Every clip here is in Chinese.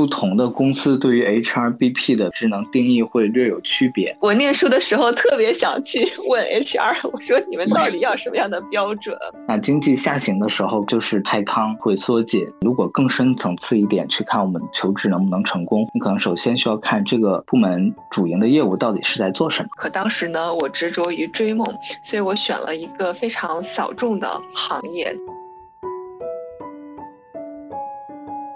不同的公司对于 HRBP 的职能定义会略有区别。我念书的时候特别想去问 HR，我说你们到底要什么样的标准？那经济下行的时候，就是派康会缩紧。如果更深层次一点去看我们求职能不能成功，你可能首先需要看这个部门主营的业务到底是在做什么。可当时呢，我执着于追梦，所以我选了一个非常小众的行业。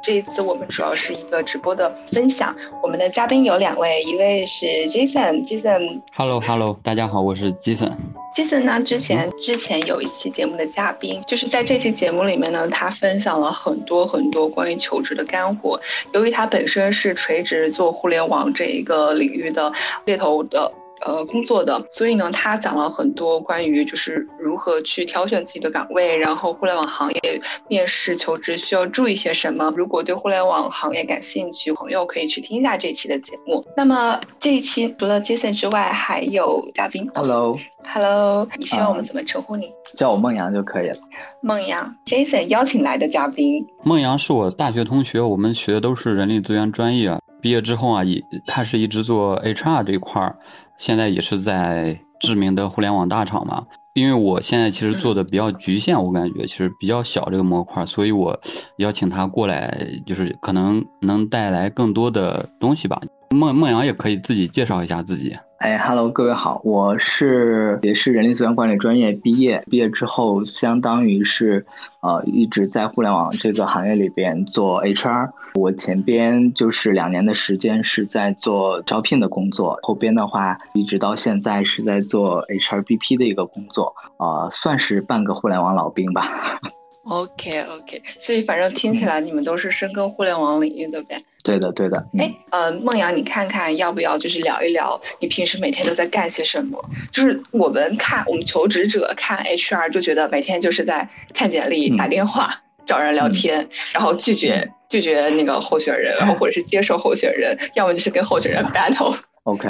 这一次我们主要是一个直播的分享，我们的嘉宾有两位，一位是 Jason，Jason。Hello，Hello，大家好，我是 Jason。Jason 呢，之前之前有一期节目的嘉宾，就是在这期节目里面呢，他分享了很多很多关于求职的干货。由于他本身是垂直做互联网这一个领域的猎头的。呃，工作的，所以呢，他讲了很多关于就是如何去挑选自己的岗位，然后互联网行业面试求职需要注意些什么。如果对互联网行业感兴趣，朋友可以去听一下这一期的节目。那么这一期除了 Jason 之外，还有嘉宾。Hello，Hello，你希望我们怎么称呼你？叫我孟阳就可以了。孟阳，Jason 邀请来的嘉宾。孟阳是我大学同学，我们学的都是人力资源专业。毕业之后啊，也他是一直做 HR 这一块儿。现在也是在知名的互联网大厂嘛，因为我现在其实做的比较局限，我感觉其实比较小这个模块，所以我邀请他过来，就是可能能带来更多的东西吧。孟孟阳也可以自己介绍一下自己。哎，Hello，各位好，我是也是人力资源管理专业毕业，毕业之后相当于是呃一直在互联网这个行业里边做 HR。我前边就是两年的时间是在做招聘的工作，后边的话一直到现在是在做 HRBP 的一个工作，啊，算是半个互联网老兵吧。OK OK，所以反正听起来你们都是深耕互联网领域的呗。对的对的。哎，呃，梦阳，你看看要不要就是聊一聊你平时每天都在干些什么？就是我们看我们求职者看 HR 就觉得每天就是在看简历、打电话、找人聊天，然后拒绝拒绝那个候选人，然后或者是接受候选人，要么就是跟候选人 battle。OK，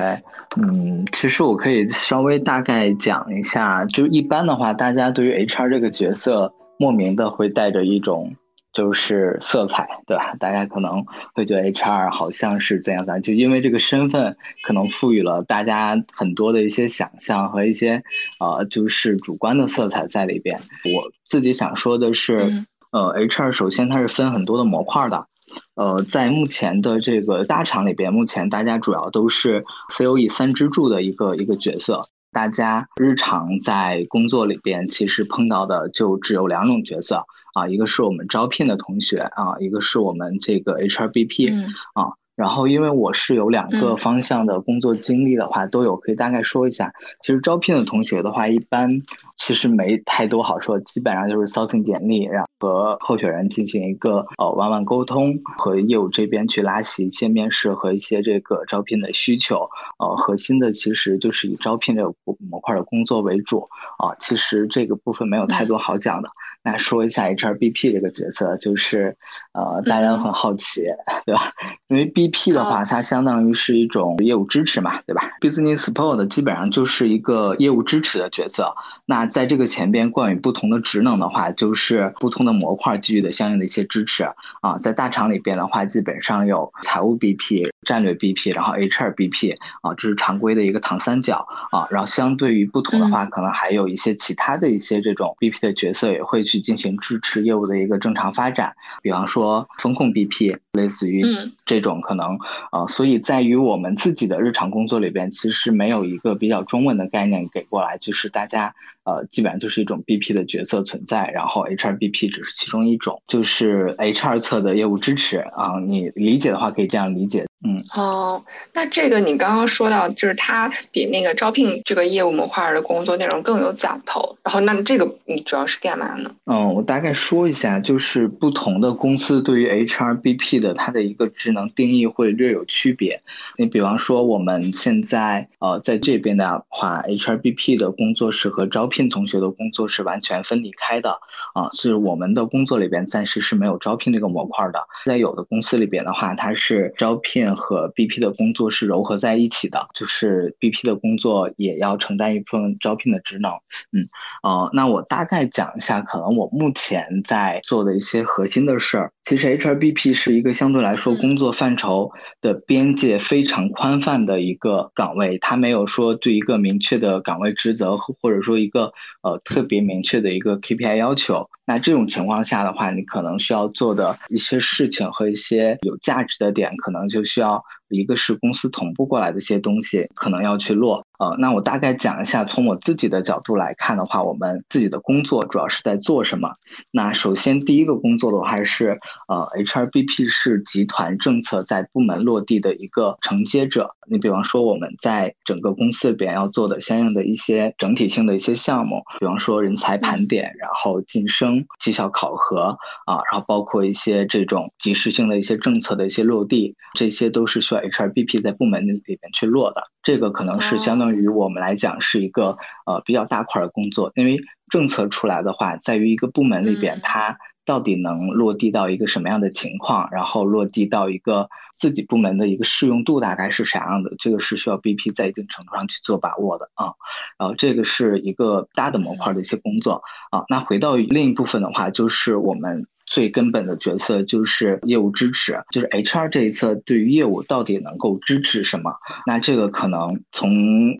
嗯，其实我可以稍微大概讲一下，就一般的话，大家对于 HR 这个角色。莫名的会带着一种就是色彩，对吧？大家可能会觉得 HR 好像是怎样怎样，就因为这个身份，可能赋予了大家很多的一些想象和一些呃，就是主观的色彩在里边。我自己想说的是，呃，HR 首先它是分很多的模块的，呃，在目前的这个大厂里边，目前大家主要都是 COE 三支柱的一个一个角色。大家日常在工作里边，其实碰到的就只有两种角色啊，一个是我们招聘的同学啊，一个是我们这个 HRBP 啊。然后，因为我是有两个方向的工作经历的话，都有可以大概说一下。其实招聘的同学的话，一般其实没太多好说，基本上就是扫听简历，然后和候选人进行一个呃往往沟通，和业务这边去拉起一些面试和一些这个招聘的需求。呃，核心的其实就是以招聘这个模块的工作为主啊。其实这个部分没有太多好讲的。那说一下 HRBP 这个角色，就是呃大家都很好奇，对吧？因为 BP 的话，它相当于是一种业务支持嘛，对吧？Business Support 基本上就是一个业务支持的角色。那在这个前边冠以不同的职能的话，就是不同的模块给予的相应的一些支持啊。在大厂里边的话，基本上有财务 BP、战略 BP，然后 HR BP 啊，这是常规的一个唐三角啊。然后相对于不同的话，可能还有一些其他的一些这种 BP 的角色也会去进行支持业务的一个正常发展。比方说风控 BP，类似于这种可。可能啊，所以在于我们自己的日常工作里边，其实没有一个比较中文的概念给过来，就是大家呃，基本上就是一种 BP 的角色存在，然后 HRBP 只是其中一种，就是 HR 侧的业务支持啊，你理解的话可以这样理解。嗯哦，那这个你刚刚说到，就是它比那个招聘这个业务模块的工作内容更有讲头。然后，那这个你主要是干嘛呢？嗯，我大概说一下，就是不同的公司对于 HRBP 的它的一个职能定义会略有区别。你比方说，我们现在呃在这边的话，HRBP 的工作室和招聘同学的工作是完全分离开的啊，所以我们的工作里边暂时是没有招聘这个模块的。在有的公司里边的话，它是招聘。面和 BP 的工作是糅合在一起的，就是 BP 的工作也要承担一部分招聘的职能。嗯，呃，那我大概讲一下，可能我目前在做的一些核心的事儿。其实 HRBP 是一个相对来说工作范畴的边界非常宽泛的一个岗位，它没有说对一个明确的岗位职责或者说一个呃特别明确的一个 KPI 要求。那这种情况下的话，你可能需要做的一些事情和一些有价值的点，可能就需要。一个是公司同步过来的一些东西，可能要去落。呃，那我大概讲一下，从我自己的角度来看的话，我们自己的工作主要是在做什么。那首先第一个工作的话是，呃，HRBP 是集团政策在部门落地的一个承接者。你比方说我们在整个公司里边要做的相应的一些整体性的一些项目，比方说人才盘点，然后晋升、绩效考核啊，然后包括一些这种及时性的一些政策的一些落地，这些都是需要。HRBP 在部门里边去落的，这个可能是相当于我们来讲是一个呃比较大块的工作，因为政策出来的话，在于一个部门里边，它到底能落地到一个什么样的情况，然后落地到一个自己部门的一个适用度大概是啥样的，这个是需要 BP 在一定程度上去做把握的啊。然后这个是一个大的模块的一些工作啊。那回到另一部分的话，就是我们。最根本的角色就是业务支持，就是 HR 这一侧对于业务到底能够支持什么？那这个可能从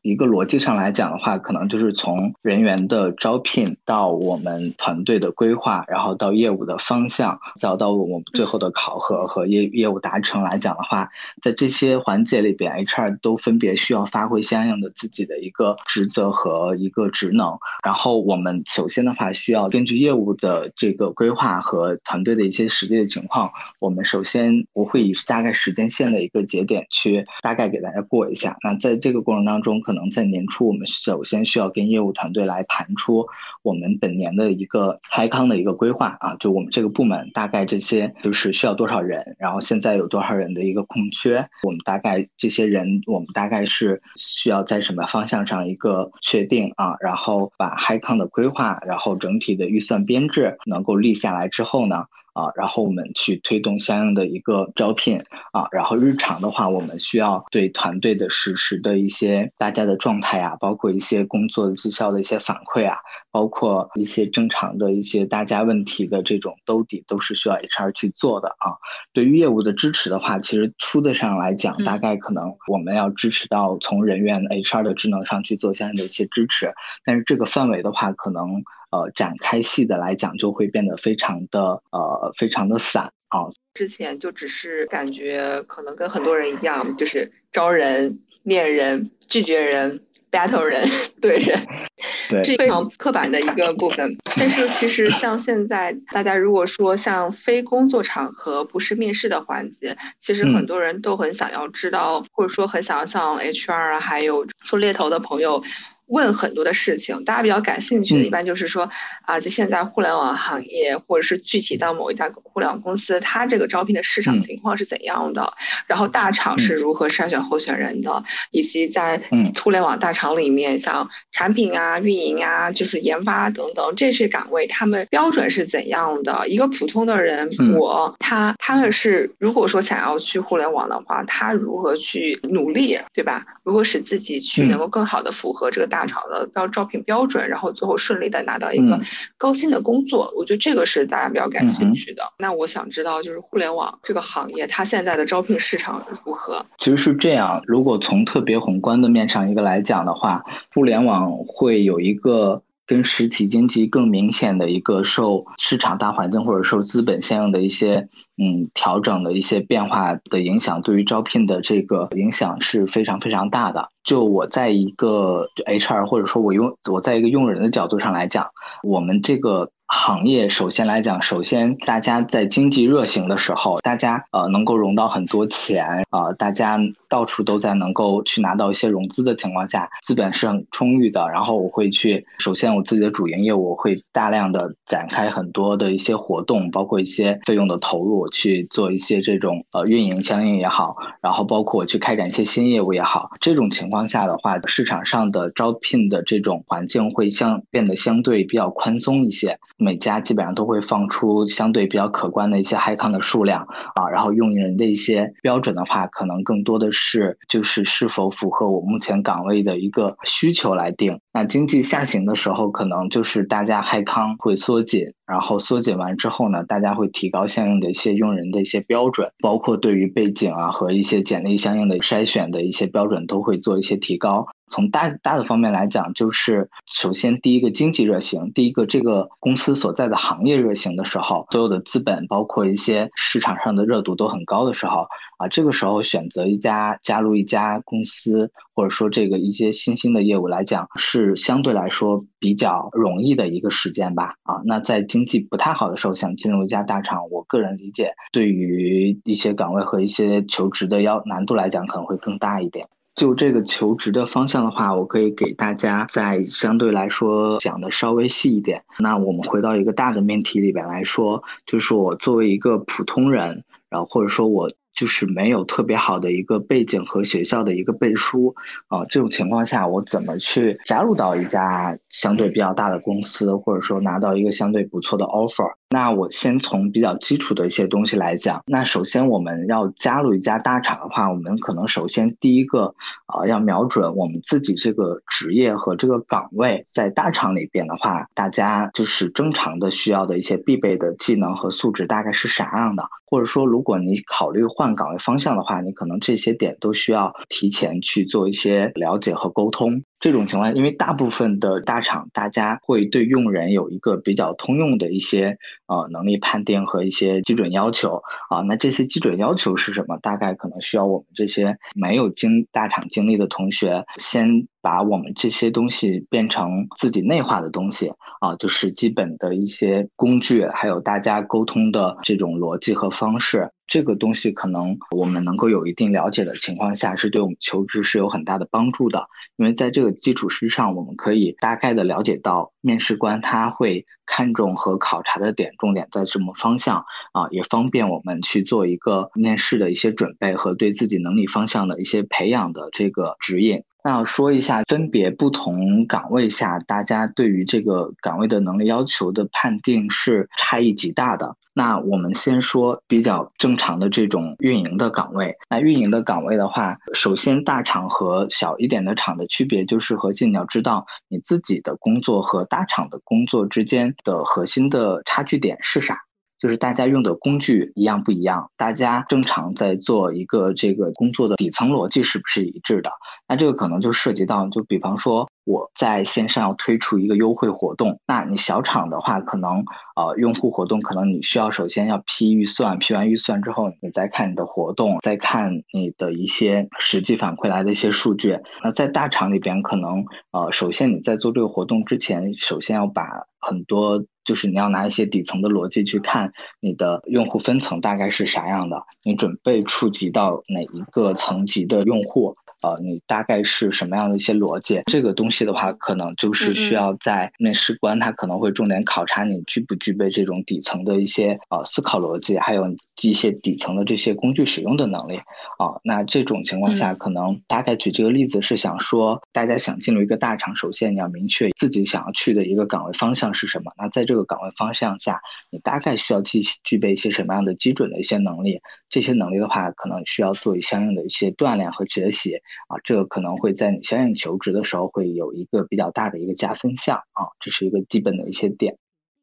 一个逻辑上来讲的话，可能就是从人员的招聘到我们团队的规划，然后到业务的方向，再到我们最后的考核和业业务达成来讲的话，在这些环节里边，HR 都分别需要发挥相应的自己的一个职责和一个职能。然后我们首先的话，需要根据业务的这个规划和团队的一些实际的情况，我们首先我会以大概时间线的一个节点去大概给大家过一下。那在这个过程当中，可能在年初，我们首先需要跟业务团队来盘出我们本年的一个嗨康的一个规划啊，就我们这个部门大概这些就是需要多少人，然后现在有多少人的一个空缺，我们大概这些人我们大概是需要在什么方向上一个确定啊，然后把嗨康的规划，然后整体的预算编制能够立下来之后。呢？啊，然后我们去推动相应的一个招聘啊，然后日常的话，我们需要对团队的实时的一些大家的状态啊，包括一些工作的绩效的一些反馈啊，包括一些正常的一些大家问题的这种兜底，都是需要 HR 去做的啊。对于业务的支持的话，其实粗的上来讲，大概可能我们要支持到从人员 HR 的职能上去做相应的一些支持，但是这个范围的话，可能。呃，展开细的来讲，就会变得非常的呃，非常的散啊。之前就只是感觉可能跟很多人一样，就是招人、面人、拒绝人、battle 人、怼人，对，是非常刻板的一个部分。但是其实像现在大家如果说像非工作场合不是面试的环节，其实很多人都很想要知道，或者说很想要向 HR 啊，还有做猎头的朋友。问很多的事情，大家比较感兴趣的，一般就是说，啊，就现在互联网行业，或者是具体到某一家互联网公司，它这个招聘的市场情况是怎样的？然后大厂是如何筛选候选人的？以及在互联网大厂里面，像产品啊、运营啊、就是研发等等这些岗位，他们标准是怎样的？一个普通的人，我他他们是如果说想要去互联网的话，他如何去努力，对吧？如何使自己去能够更好的符合这个大厂的招招聘标准，然后最后顺利的拿到一个高薪的工作，我觉得这个是大家比较感兴趣的。那我想知道，就是互联网这个行业，它现在的招聘市场如何？其实是这样，如果从特别宏观的面上一个来讲的话，互联网会有一个。跟实体经济更明显的一个受市场大环境或者受资本相应的一些嗯调整的一些变化的影响，对于招聘的这个影响是非常非常大的。就我在一个 HR 或者说我用我在一个用人的角度上来讲，我们这个。行业首先来讲，首先大家在经济热行的时候，大家呃能够融到很多钱啊，大家到处都在能够去拿到一些融资的情况下，资本是很充裕的。然后我会去，首先我自己的主营业务会大量的展开很多的一些活动，包括一些费用的投入，去做一些这种呃运营相应也好，然后包括我去开展一些新业务也好。这种情况下的话，市场上的招聘的这种环境会相变得相对比较宽松一些，每家基本上都会放出相对比较可观的一些 HiCon 的数量啊，然后用人的一些标准的话，可能更多的是是就是是否符合我目前岗位的一个需求来定。那经济下行的时候，可能就是大家害康会缩紧，然后缩紧完之后呢，大家会提高相应的一些用人的一些标准，包括对于背景啊和一些简历相应的筛选的一些标准都会做一些提高。从大大的方面来讲，就是首先第一个经济热行，第一个这个公司所在的行业热行的时候，所有的资本包括一些市场上的热度都很高的时候，啊，这个时候选择一家加入一家公司，或者说这个一些新兴的业务来讲，是相对来说比较容易的一个时间吧。啊，那在经济不太好的时候想进入一家大厂，我个人理解，对于一些岗位和一些求职的要难度来讲，可能会更大一点。就这个求职的方向的话，我可以给大家在相对来说讲的稍微细一点。那我们回到一个大的命题里边来说，就是我作为一个普通人，然后或者说我。就是没有特别好的一个背景和学校的一个背书啊，这种情况下，我怎么去加入到一家相对比较大的公司，或者说拿到一个相对不错的 offer？那我先从比较基础的一些东西来讲。那首先我们要加入一家大厂的话，我们可能首先第一个啊，要瞄准我们自己这个职业和这个岗位，在大厂里边的话，大家就是正常的需要的一些必备的技能和素质大概是啥样的？或者说，如果你考虑换岗位方向的话，你可能这些点都需要提前去做一些了解和沟通。这种情况，因为大部分的大厂，大家会对用人有一个比较通用的一些呃能力判定和一些基准要求啊。那这些基准要求是什么？大概可能需要我们这些没有经大厂经历的同学，先把我们这些东西变成自己内化的东西啊，就是基本的一些工具，还有大家沟通的这种逻辑和方式。这个东西可能我们能够有一定了解的情况下，是对我们求职是有很大的帮助的。因为在这个基础之上，我们可以大概的了解到面试官他会看重和考察的点，重点在什么方向啊，也方便我们去做一个面试的一些准备和对自己能力方向的一些培养的这个指引。那要说一下，分别不同岗位下，大家对于这个岗位的能力要求的判定是差异极大的。那我们先说比较正常的这种运营的岗位。那运营的岗位的话，首先大厂和小一点的厂的区别就是核心，你要知道你自己的工作和大厂的工作之间的核心的差距点是啥。就是大家用的工具一样不一样，大家正常在做一个这个工作的底层逻辑是不是一致的？那这个可能就涉及到，就比方说我在线上要推出一个优惠活动，那你小厂的话，可能呃用户活动可能你需要首先要批预算，批完预算之后，你再看你的活动，再看你的一些实际反馈来的一些数据。那在大厂里边，可能呃首先你在做这个活动之前，首先要把很多。就是你要拿一些底层的逻辑去看你的用户分层大概是啥样的，你准备触及到哪一个层级的用户。呃，你大概是什么样的一些逻辑？这个东西的话，可能就是需要在面试官他可能会重点考察你具不具备这种底层的一些呃思考逻辑，还有一些底层的这些工具使用的能力啊。那这种情况下，可能大概举这个例子是想说，大家想进入一个大厂，首先你要明确自己想要去的一个岗位方向是什么。那在这个岗位方向下，你大概需要具具备一些什么样的基准的一些能力？这些能力的话，可能需要做相应的一些锻炼和学习。啊，这个可能会在你相应求职的时候会有一个比较大的一个加分项啊，这是一个基本的一些点。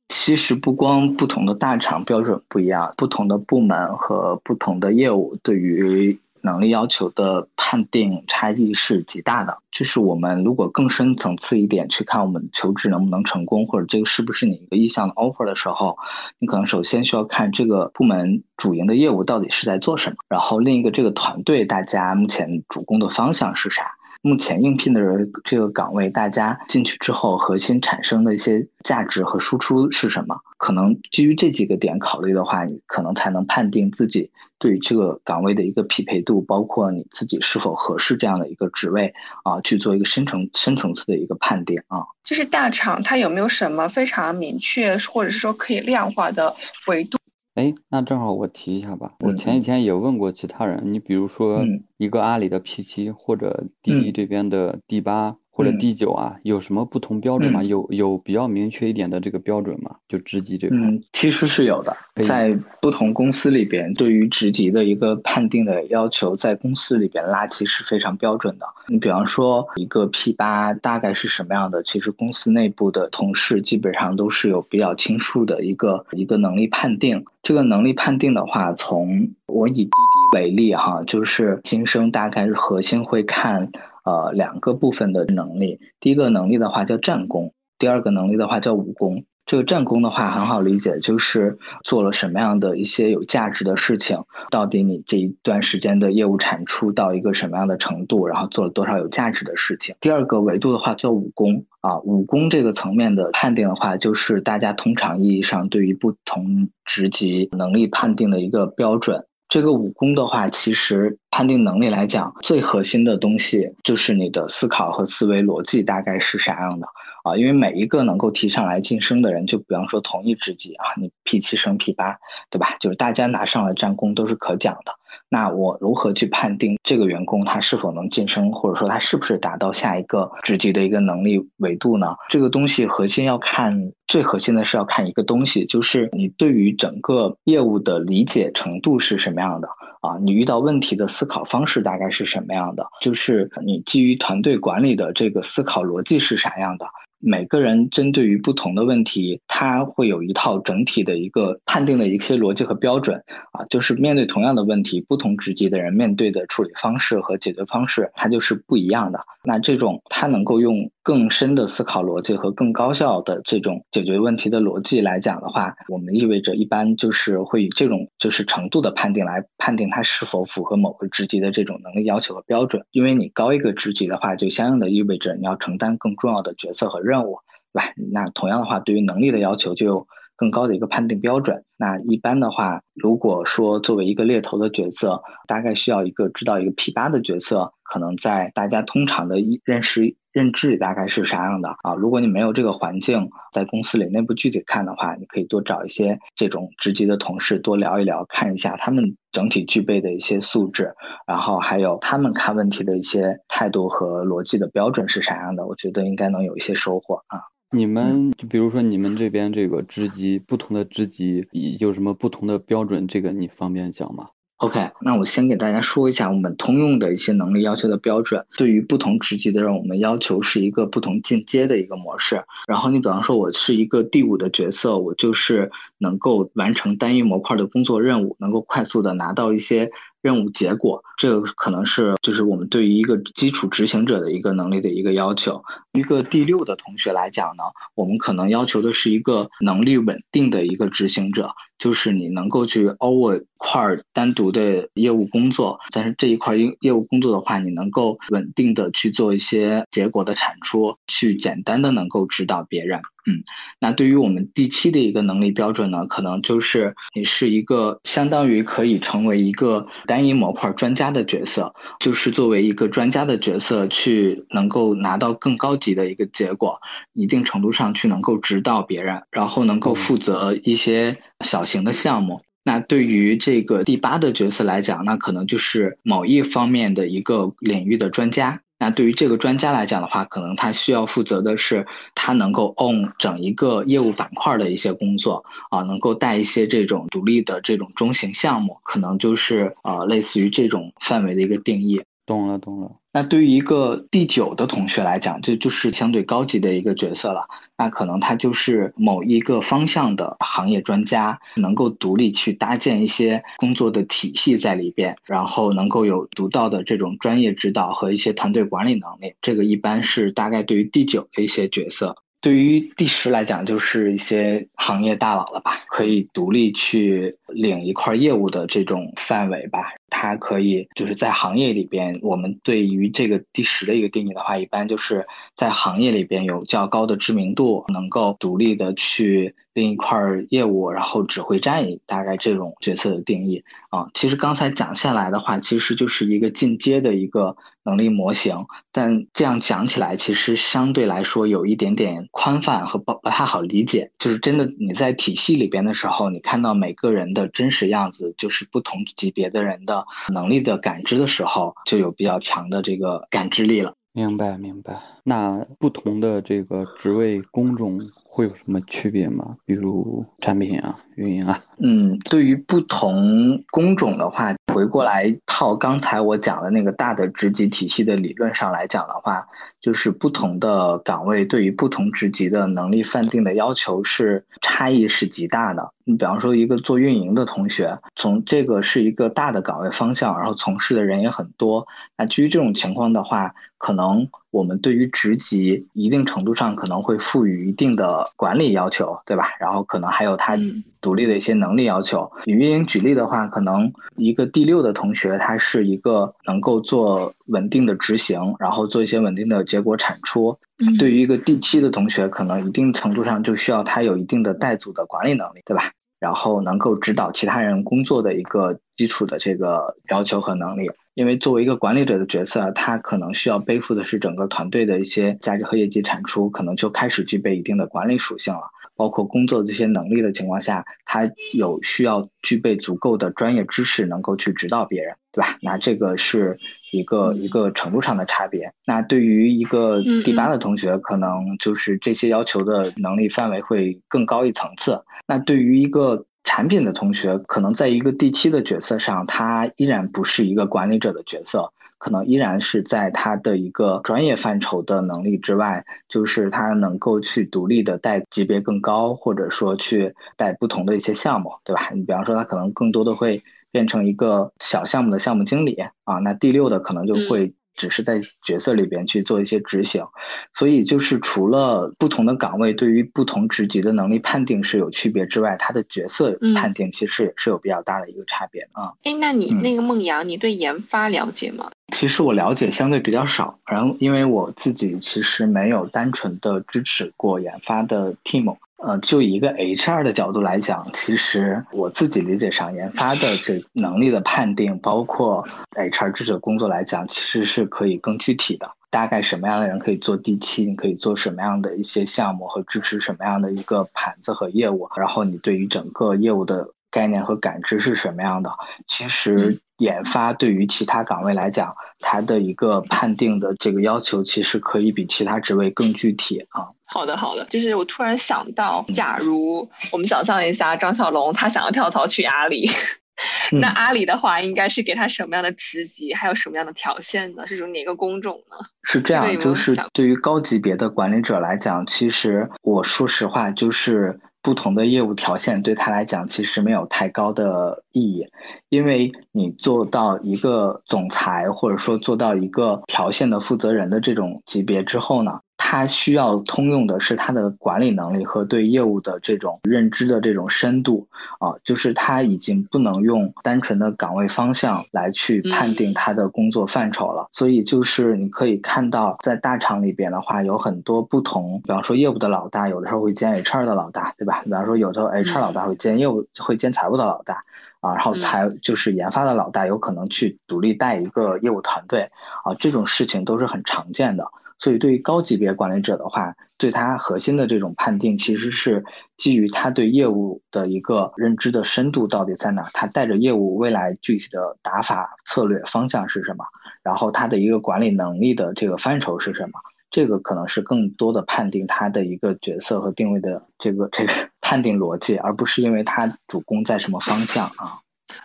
其实不光不同的大厂标准不一样，不同的部门和不同的业务对于。能力要求的判定差异是极大的，就是我们如果更深层次一点去看我们求职能不能成功，或者这个是不是你一个意向的 offer 的时候，你可能首先需要看这个部门主营的业务到底是在做什么，然后另一个这个团队大家目前主攻的方向是啥。目前应聘的人这个岗位，大家进去之后核心产生的一些价值和输出是什么？可能基于这几个点考虑的话，你可能才能判定自己对这个岗位的一个匹配度，包括你自己是否合适这样的一个职位啊，去做一个深层深层次的一个判定啊。就是大厂它有没有什么非常明确，或者是说可以量化的维度？哎，那正好我提一下吧。我前几天也问过其他人，你比如说一个阿里的 P 七或者滴滴这边的 D 八。或者第九啊，有什么不同标准吗？有有比较明确一点的这个标准吗？就职级这块，嗯，其实是有的，在不同公司里边，对于职级的一个判定的要求，在公司里边拉齐是非常标准的。你比方说一个 P 八大概是什么样的？其实公司内部的同事基本上都是有比较清楚的一个一个能力判定。这个能力判定的话，从我以滴滴为例哈，就是新生大概是核心会看。呃，两个部分的能力，第一个能力的话叫战功，第二个能力的话叫武功。这个战功的话很好理解，就是做了什么样的一些有价值的事情，到底你这一段时间的业务产出到一个什么样的程度，然后做了多少有价值的事情。第二个维度的话叫武功啊，武功这个层面的判定的话，就是大家通常意义上对于不同职级能力判定的一个标准。这个武功的话，其实判定能力来讲，最核心的东西就是你的思考和思维逻辑大概是啥样的啊？因为每一个能够提上来晋升的人，就比方说同一职级啊，你 P 七升 P 八，对吧？就是大家拿上了战功都是可讲的。那我如何去判定这个员工他是否能晋升，或者说他是不是达到下一个职级的一个能力维度呢？这个东西核心要看，最核心的是要看一个东西，就是你对于整个业务的理解程度是什么样的啊？你遇到问题的思考方式大概是什么样的？就是你基于团队管理的这个思考逻辑是啥样的？每个人针对于不同的问题，他会有一套整体的一个判定的一些逻辑和标准啊，就是面对同样的问题，不同职级的人面对的处理方式和解决方式，它就是不一样的。那这种他能够用更深的思考逻辑和更高效的这种解决问题的逻辑来讲的话，我们意味着一般就是会以这种就是程度的判定来判定他是否符合某个职级的这种能力要求和标准。因为你高一个职级的话，就相应的意味着你要承担更重要的角色和任任务，对吧？那同样的话，对于能力的要求就有更高的一个判定标准。那一般的话，如果说作为一个猎头的角色，大概需要一个知道一个 P 八的角色，可能在大家通常的认识认知大概是啥样的啊？如果你没有这个环境，在公司里内部具体看的话，你可以多找一些这种职级的同事多聊一聊，看一下他们整体具备的一些素质，然后还有他们看问题的一些态度和逻辑的标准是啥样的，我觉得应该能有一些收获啊。你们就比如说你们这边这个职级，不同的职级有什么不同的标准？这个你方便讲吗？OK，那我先给大家说一下我们通用的一些能力要求的标准。对于不同职级的人，我们要求是一个不同进阶的一个模式。然后你比方说，我是一个第五的角色，我就是能够完成单一模块的工作任务，能够快速的拿到一些。任务结果，这个可能是就是我们对于一个基础执行者的一个能力的一个要求。一个第六的同学来讲呢，我们可能要求的是一个能力稳定的一个执行者，就是你能够去 over 块单独的业务工作，但是这一块业业务工作的话，你能够稳定的去做一些结果的产出，去简单的能够指导别人。嗯，那对于我们第七的一个能力标准呢，可能就是你是一个相当于可以成为一个单一模块专家的角色，就是作为一个专家的角色去能够拿到更高级的一个结果，一定程度上去能够指导别人，然后能够负责一些小型的项目。那对于这个第八的角色来讲，那可能就是某一方面的一个领域的专家。那对于这个专家来讲的话，可能他需要负责的是，他能够 own 整一个业务板块的一些工作啊，能够带一些这种独立的这种中型项目，可能就是啊类似于这种范围的一个定义。懂了，懂了。那对于一个第九的同学来讲，这就是相对高级的一个角色了。那可能他就是某一个方向的行业专家，能够独立去搭建一些工作的体系在里边，然后能够有独到的这种专业指导和一些团队管理能力。这个一般是大概对于第九的一些角色。对于第十来讲，就是一些行业大佬了吧，可以独立去领一块业务的这种范围吧。它可以就是在行业里边，我们对于这个第十的一个定义的话，一般就是在行业里边有较高的知名度，能够独立的去。另一块业务，然后指挥战役，大概这种角色的定义啊，其实刚才讲下来的话，其实就是一个进阶的一个能力模型。但这样讲起来，其实相对来说有一点点宽泛和不不太好理解。就是真的你在体系里边的时候，你看到每个人的真实样子，就是不同级别的人的能力的感知的时候，就有比较强的这个感知力了。明白，明白。那不同的这个职位工种。会有什么区别吗？比如产品啊、运营啊？嗯，对于不同工种的话，回过来套刚才我讲的那个大的职级体系的理论上来讲的话，就是不同的岗位对于不同职级的能力范定的要求是差异是极大的。你比方说一个做运营的同学，从这个是一个大的岗位方向，然后从事的人也很多。那基于这种情况的话，可能。我们对于职级一定程度上可能会赋予一定的管理要求，对吧？然后可能还有他独立的一些能力要求。以运营举例的话，可能一个第六的同学，他是一个能够做稳定的执行，然后做一些稳定的结果产出。对于一个第七的同学，可能一定程度上就需要他有一定的带组的管理能力，对吧？然后能够指导其他人工作的一个基础的这个要求和能力。因为作为一个管理者的角色，他可能需要背负的是整个团队的一些价值和业绩产出，可能就开始具备一定的管理属性了。包括工作的这些能力的情况下，他有需要具备足够的专业知识，能够去指导别人，对吧？那这个是一个一个程度上的差别。那对于一个第八的同学，可能就是这些要求的能力范围会更高一层次。那对于一个产品的同学可能在一个第七的角色上，他依然不是一个管理者的角色，可能依然是在他的一个专业范畴的能力之外，就是他能够去独立的带级别更高，或者说去带不同的一些项目，对吧？你比方说他可能更多的会变成一个小项目的项目经理啊，那第六的可能就会。只是在角色里边去做一些执行，所以就是除了不同的岗位对于不同职级的能力判定是有区别之外，他的角色判定其实也是有比较大的一个差别啊。哎，那你那个梦阳，你对研发了解吗？其实我了解相对比较少，然后因为我自己其实没有单纯的支持过研发的 team。呃，就一个 HR 的角度来讲，其实我自己理解上，研发的这能力的判定，包括 HR 这个工作来讲，其实是可以更具体的。大概什么样的人可以做第七？你可以做什么样的一些项目和支持什么样的一个盘子和业务？然后你对于整个业务的概念和感知是什么样的？其实。研发对于其他岗位来讲，它的一个判定的这个要求，其实可以比其他职位更具体啊。好的，好的，就是我突然想到，假如我们想象一下张小龙，他想要跳槽去阿里，那阿里的话，应该是给他什么样的职级，还有什么样的条件呢？是属于哪个工种呢？是这样，就是对于高级别的管理者来讲，其实我说实话，就是。不同的业务条线对他来讲其实没有太高的意义，因为你做到一个总裁或者说做到一个条线的负责人的这种级别之后呢？他需要通用的是他的管理能力和对业务的这种认知的这种深度啊，就是他已经不能用单纯的岗位方向来去判定他的工作范畴了。所以就是你可以看到，在大厂里边的话，有很多不同，比方说业务的老大，有的时候会兼 HR 的老大，对吧？比方说有的时候 HR 老大会兼业务，会兼财务的老大啊，然后财就是研发的老大有可能去独立带一个业务团队啊，这种事情都是很常见的。所以，对于高级别管理者的话，对他核心的这种判定，其实是基于他对业务的一个认知的深度到底在哪，他带着业务未来具体的打法、策略方向是什么，然后他的一个管理能力的这个范畴是什么，这个可能是更多的判定他的一个角色和定位的这个这个判定逻辑，而不是因为他主攻在什么方向啊。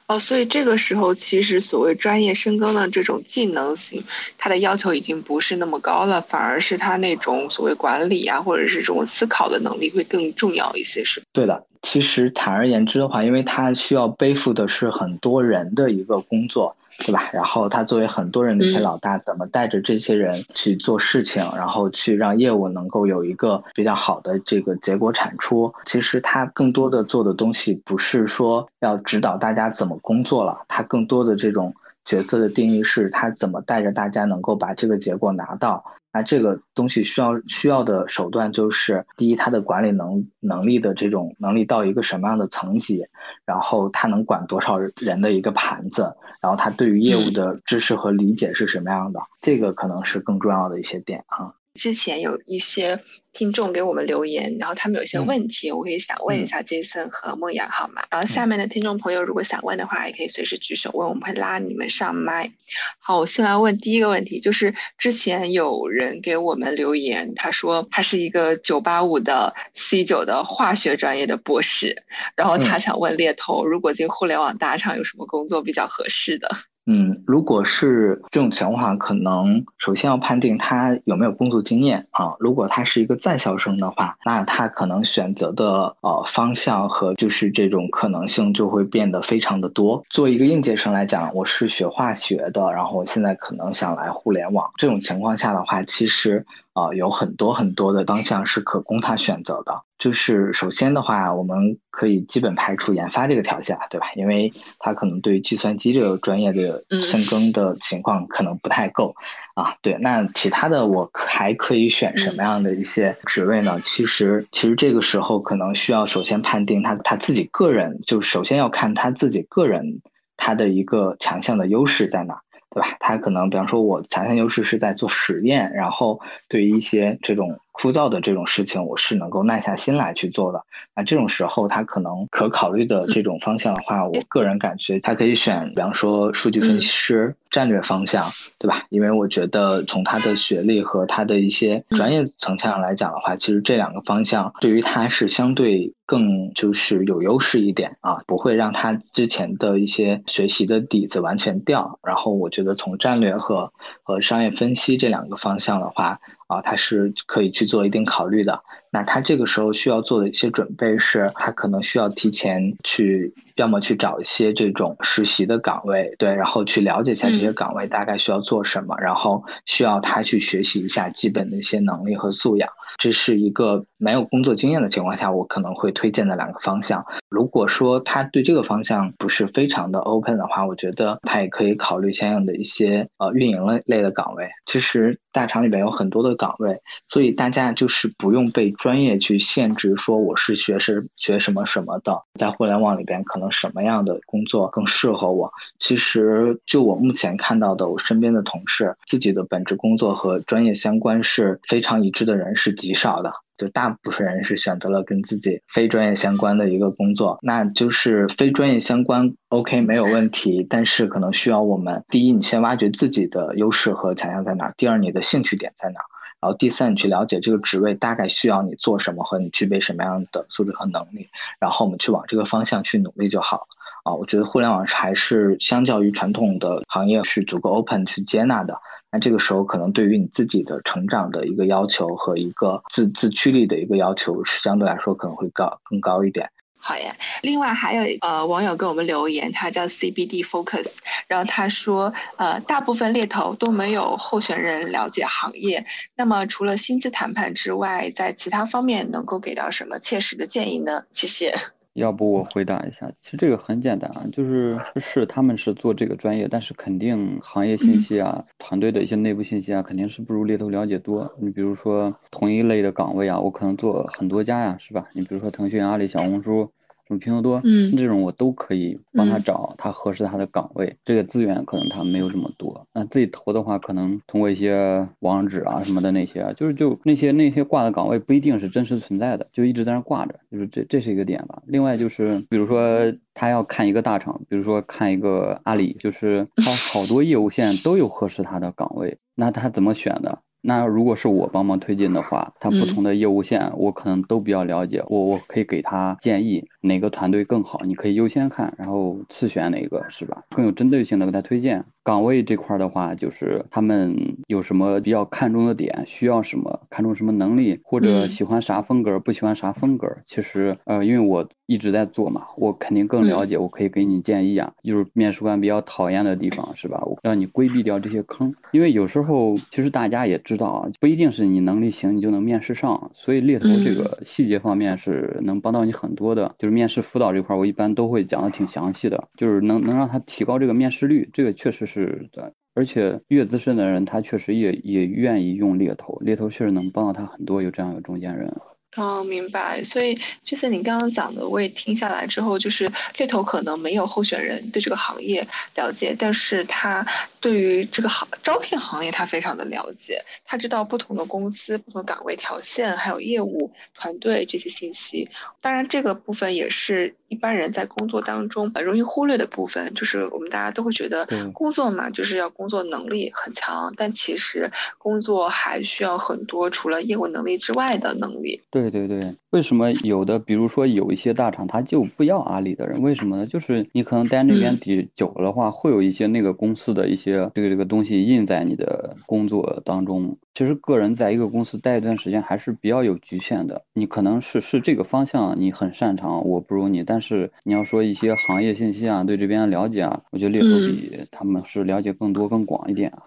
哦，所以这个时候，其实所谓专业深耕的这种技能型，它的要求已经不是那么高了，反而是他那种所谓管理啊，或者是这种思考的能力会更重要一些，是对的。其实坦而言之的话，因为他需要背负的是很多人的一个工作，对吧？然后他作为很多人的一些老大，怎么带着这些人去做事情，然后去让业务能够有一个比较好的这个结果产出？其实他更多的做的东西不是说要指导大家怎么工作了，他更多的这种角色的定义是他怎么带着大家能够把这个结果拿到。那这个东西需要需要的手段就是，第一，他的管理能能力的这种能力到一个什么样的层级，然后他能管多少人的一个盘子，然后他对于业务的知识和理解是什么样的，这个可能是更重要的一些点啊。之前有一些听众给我们留言，然后他们有一些问题，我可以想问一下杰森和梦阳，好吗？然后下面的听众朋友如果想问的话，也可以随时举手问，我们会拉你们上麦。好，我先来问第一个问题，就是之前有人给我们留言，他说他是一个九八五的 C 九的化学专业的博士，然后他想问猎头，如果进互联网大厂有什么工作比较合适的？嗯，如果是这种情况，可能首先要判定他有没有工作经验啊。如果他是一个在校生的话，那他可能选择的呃方向和就是这种可能性就会变得非常的多。作为一个应届生来讲，我是学化学的，然后我现在可能想来互联网，这种情况下的话，其实。啊，有很多很多的方向是可供他选择的。就是首先的话，我们可以基本排除研发这个条件，对吧？因为他可能对计算机这个专业的深耕的情况可能不太够。啊，对，那其他的我还可以选什么样的一些职位呢？其实，其实这个时候可能需要首先判定他他自己个人，就首先要看他自己个人他的一个强项的优势在哪。对吧？他可能，比方说，我强项优势是在做实验，然后对于一些这种。枯燥的这种事情，我是能够耐下心来去做的。那这种时候，他可能可考虑的这种方向的话，我个人感觉他可以选，比方说数据分析师、战略方向，对吧？因为我觉得从他的学历和他的一些专业层上来讲的话，其实这两个方向对于他是相对更就是有优势一点啊，不会让他之前的一些学习的底子完全掉。然后我觉得从战略和和商业分析这两个方向的话。啊，他是可以去做一定考虑的。那他这个时候需要做的一些准备是，他可能需要提前去，要么去找一些这种实习的岗位，对，然后去了解一下这些岗位大概需要做什么，然后需要他去学习一下基本的一些能力和素养。这是一个没有工作经验的情况下，我可能会推荐的两个方向。如果说他对这个方向不是非常的 open 的话，我觉得他也可以考虑相应的一些呃运营类类的岗位。其实大厂里边有很多的岗位，所以大家就是不用被专业去限制，说我是学是学什么什么的，在互联网里边可能什么样的工作更适合我。其实就我目前看到的，我身边的同事自己的本职工作和专业相关是非常一致的人是极少的。就大部分人是选择了跟自己非专业相关的一个工作，那就是非专业相关，OK 没有问题。但是可能需要我们第一，你先挖掘自己的优势和强项在哪；第二，你的兴趣点在哪；然后第三，你去了解这个职位大概需要你做什么和你具备什么样的素质和能力，然后我们去往这个方向去努力就好。啊，我觉得互联网还是相较于传统的行业是足够 open 去接纳的。那这个时候，可能对于你自己的成长的一个要求和一个自自驱力的一个要求，是相对来说可能会高更高一点。好呀，另外还有呃网友给我们留言，他叫 CBD Focus，然后他说呃大部分猎头都没有候选人了解行业，那么除了薪资谈判之外，在其他方面能够给到什么切实的建议呢？谢谢。要不我回答一下，其实这个很简单啊，就是是他们是做这个专业，但是肯定行业信息啊、团队的一些内部信息啊，肯定是不如猎头了解多。你比如说同一类的岗位啊，我可能做很多家呀，是吧？你比如说腾讯、阿里、小红书。什么拼多多，嗯，这种我都可以帮他找他合适他的岗位。这个资源可能他没有这么多，那自己投的话，可能通过一些网址啊什么的那些，就是就那些那些挂的岗位不一定是真实存在的，就一直在那挂着，就是这这是一个点吧。另外就是，比如说他要看一个大厂，比如说看一个阿里，就是他好多业务线都有合适他的岗位，那他怎么选的？那如果是我帮忙推进的话，他不同的业务线我可能都比较了解，我我可以给他建议。哪个团队更好，你可以优先看，然后次选哪个是吧？更有针对性的给他推荐。岗位这块的话，就是他们有什么比较看重的点，需要什么，看重什么能力，或者喜欢啥风格，不喜欢啥风格。其实，呃，因为我一直在做嘛，我肯定更了解，我可以给你建议啊。就是面试官比较讨厌的地方，是吧？我让你规避掉这些坑。因为有时候，其实大家也知道啊，不一定是你能力行，你就能面试上。所以猎头这个细节方面是能帮到你很多的。就是面试辅导这块，我一般都会讲的挺详细的，就是能能让他提高这个面试率，这个确实是。是的，而且越资深的人，他确实也也愿意用猎头，猎头确实能帮到他很多。有这样的中间人。哦，明白。所以就像你刚刚讲的，我也听下来之后，就是猎头可能没有候选人对这个行业了解，但是他对于这个行招聘行业他非常的了解，他知道不同的公司、不同岗位条线，还有业务团队这些信息。当然，这个部分也是一般人在工作当中很容易忽略的部分，就是我们大家都会觉得工作嘛，就是要工作能力很强，但其实工作还需要很多除了业务能力之外的能力。对。对对对，为什么有的，比如说有一些大厂，他就不要阿里的人？为什么呢？就是你可能待那边底久了的话，会有一些那个公司的一些这个这个东西印在你的工作当中。其实个人在一个公司待一段时间还是比较有局限的。你可能是是这个方向你很擅长，我不如你。但是你要说一些行业信息啊，对这边的了解啊，我觉得猎头比他们是了解更多更广一点啊。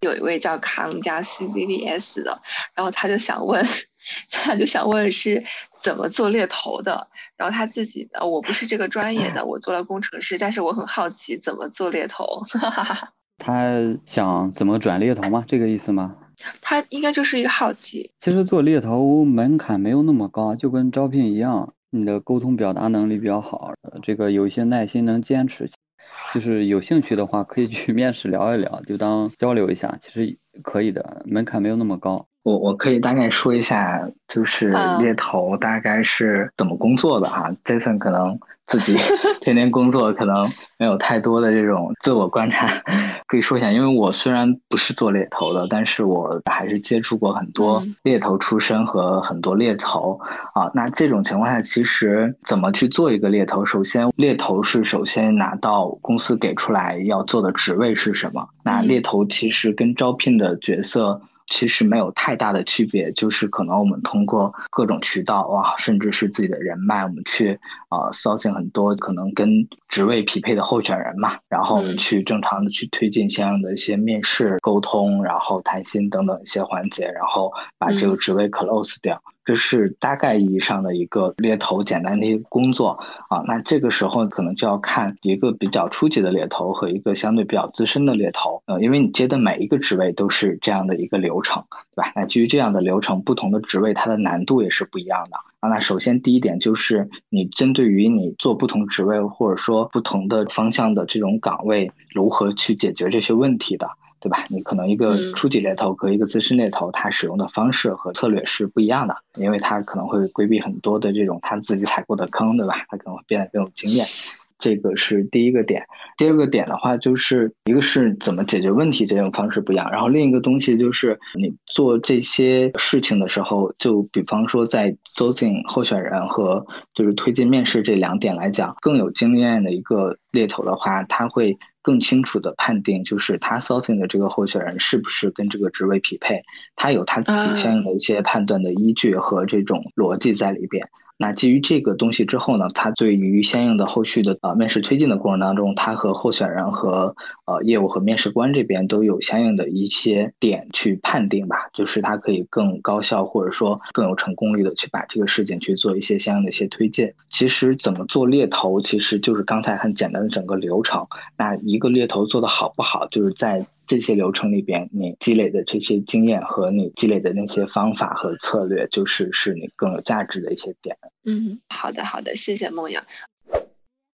有一位叫康佳 C V V S 的，然后他就想问。他就想问是怎么做猎头的，然后他自己的我不是这个专业的，我做了工程师，但是我很好奇怎么做猎头。他想怎么转猎头吗？这个意思吗？他应该就是一个好奇。其实做猎头门槛没有那么高，就跟招聘一样，你的沟通表达能力比较好，这个有一些耐心能坚持，就是有兴趣的话可以去 面试聊一聊，就当交流一下，其实可以的，门槛没有那么高。我我可以大概说一下，就是猎头大概是怎么工作的哈。Jason 可能自己 天天工作，可能没有太多的这种自我观察，可以说一下。因为我虽然不是做猎头的，但是我还是接触过很多猎头出身和很多猎头啊。那这种情况下，其实怎么去做一个猎头？首先，猎头是首先拿到公司给出来要做的职位是什么。那猎头其实跟招聘的角色。其实没有太大的区别，就是可能我们通过各种渠道哇，甚至是自己的人脉，我们去啊骚进很多可能跟职位匹配的候选人嘛，然后我们去正常的去推进相应的一些面试、沟通，然后谈薪等等一些环节，然后把这个职位 close 掉。这是大概意义上的一个猎头简单的一个工作啊，那这个时候可能就要看一个比较初级的猎头和一个相对比较资深的猎头，呃，因为你接的每一个职位都是这样的一个流程，对吧？那基于这样的流程，不同的职位它的难度也是不一样的啊。那首先第一点就是你针对于你做不同职位或者说不同的方向的这种岗位，如何去解决这些问题的。对吧？你可能一个初级猎头和一个资深猎头，他使用的方式和策略是不一样的，因为他可能会规避很多的这种他自己踩过的坑，对吧？他可能会变得更有经验。这个是第一个点。第二个点的话，就是一个是怎么解决问题这种方式不一样，然后另一个东西就是你做这些事情的时候，就比方说在搜进候选人和就是推进面试这两点来讲，更有经验的一个猎头的话，他会。更清楚的判定，就是他 sourcing 的这个候选人是不是跟这个职位匹配，他有他自己相应的一些判断的依据和这种逻辑在里边。那基于这个东西之后呢，他对于相应的后续的呃面试推进的过程当中，他和候选人和呃业务和面试官这边都有相应的一些点去判定吧，就是他可以更高效或者说更有成功率的去把这个事情去做一些相应的一些推荐。其实怎么做猎头，其实就是刚才很简单的整个流程。那一个猎头做的好不好，就是在。这些流程里边，你积累的这些经验和你积累的那些方法和策略，就是是你更有价值的一些点。嗯，好的，好的，谢谢梦阳。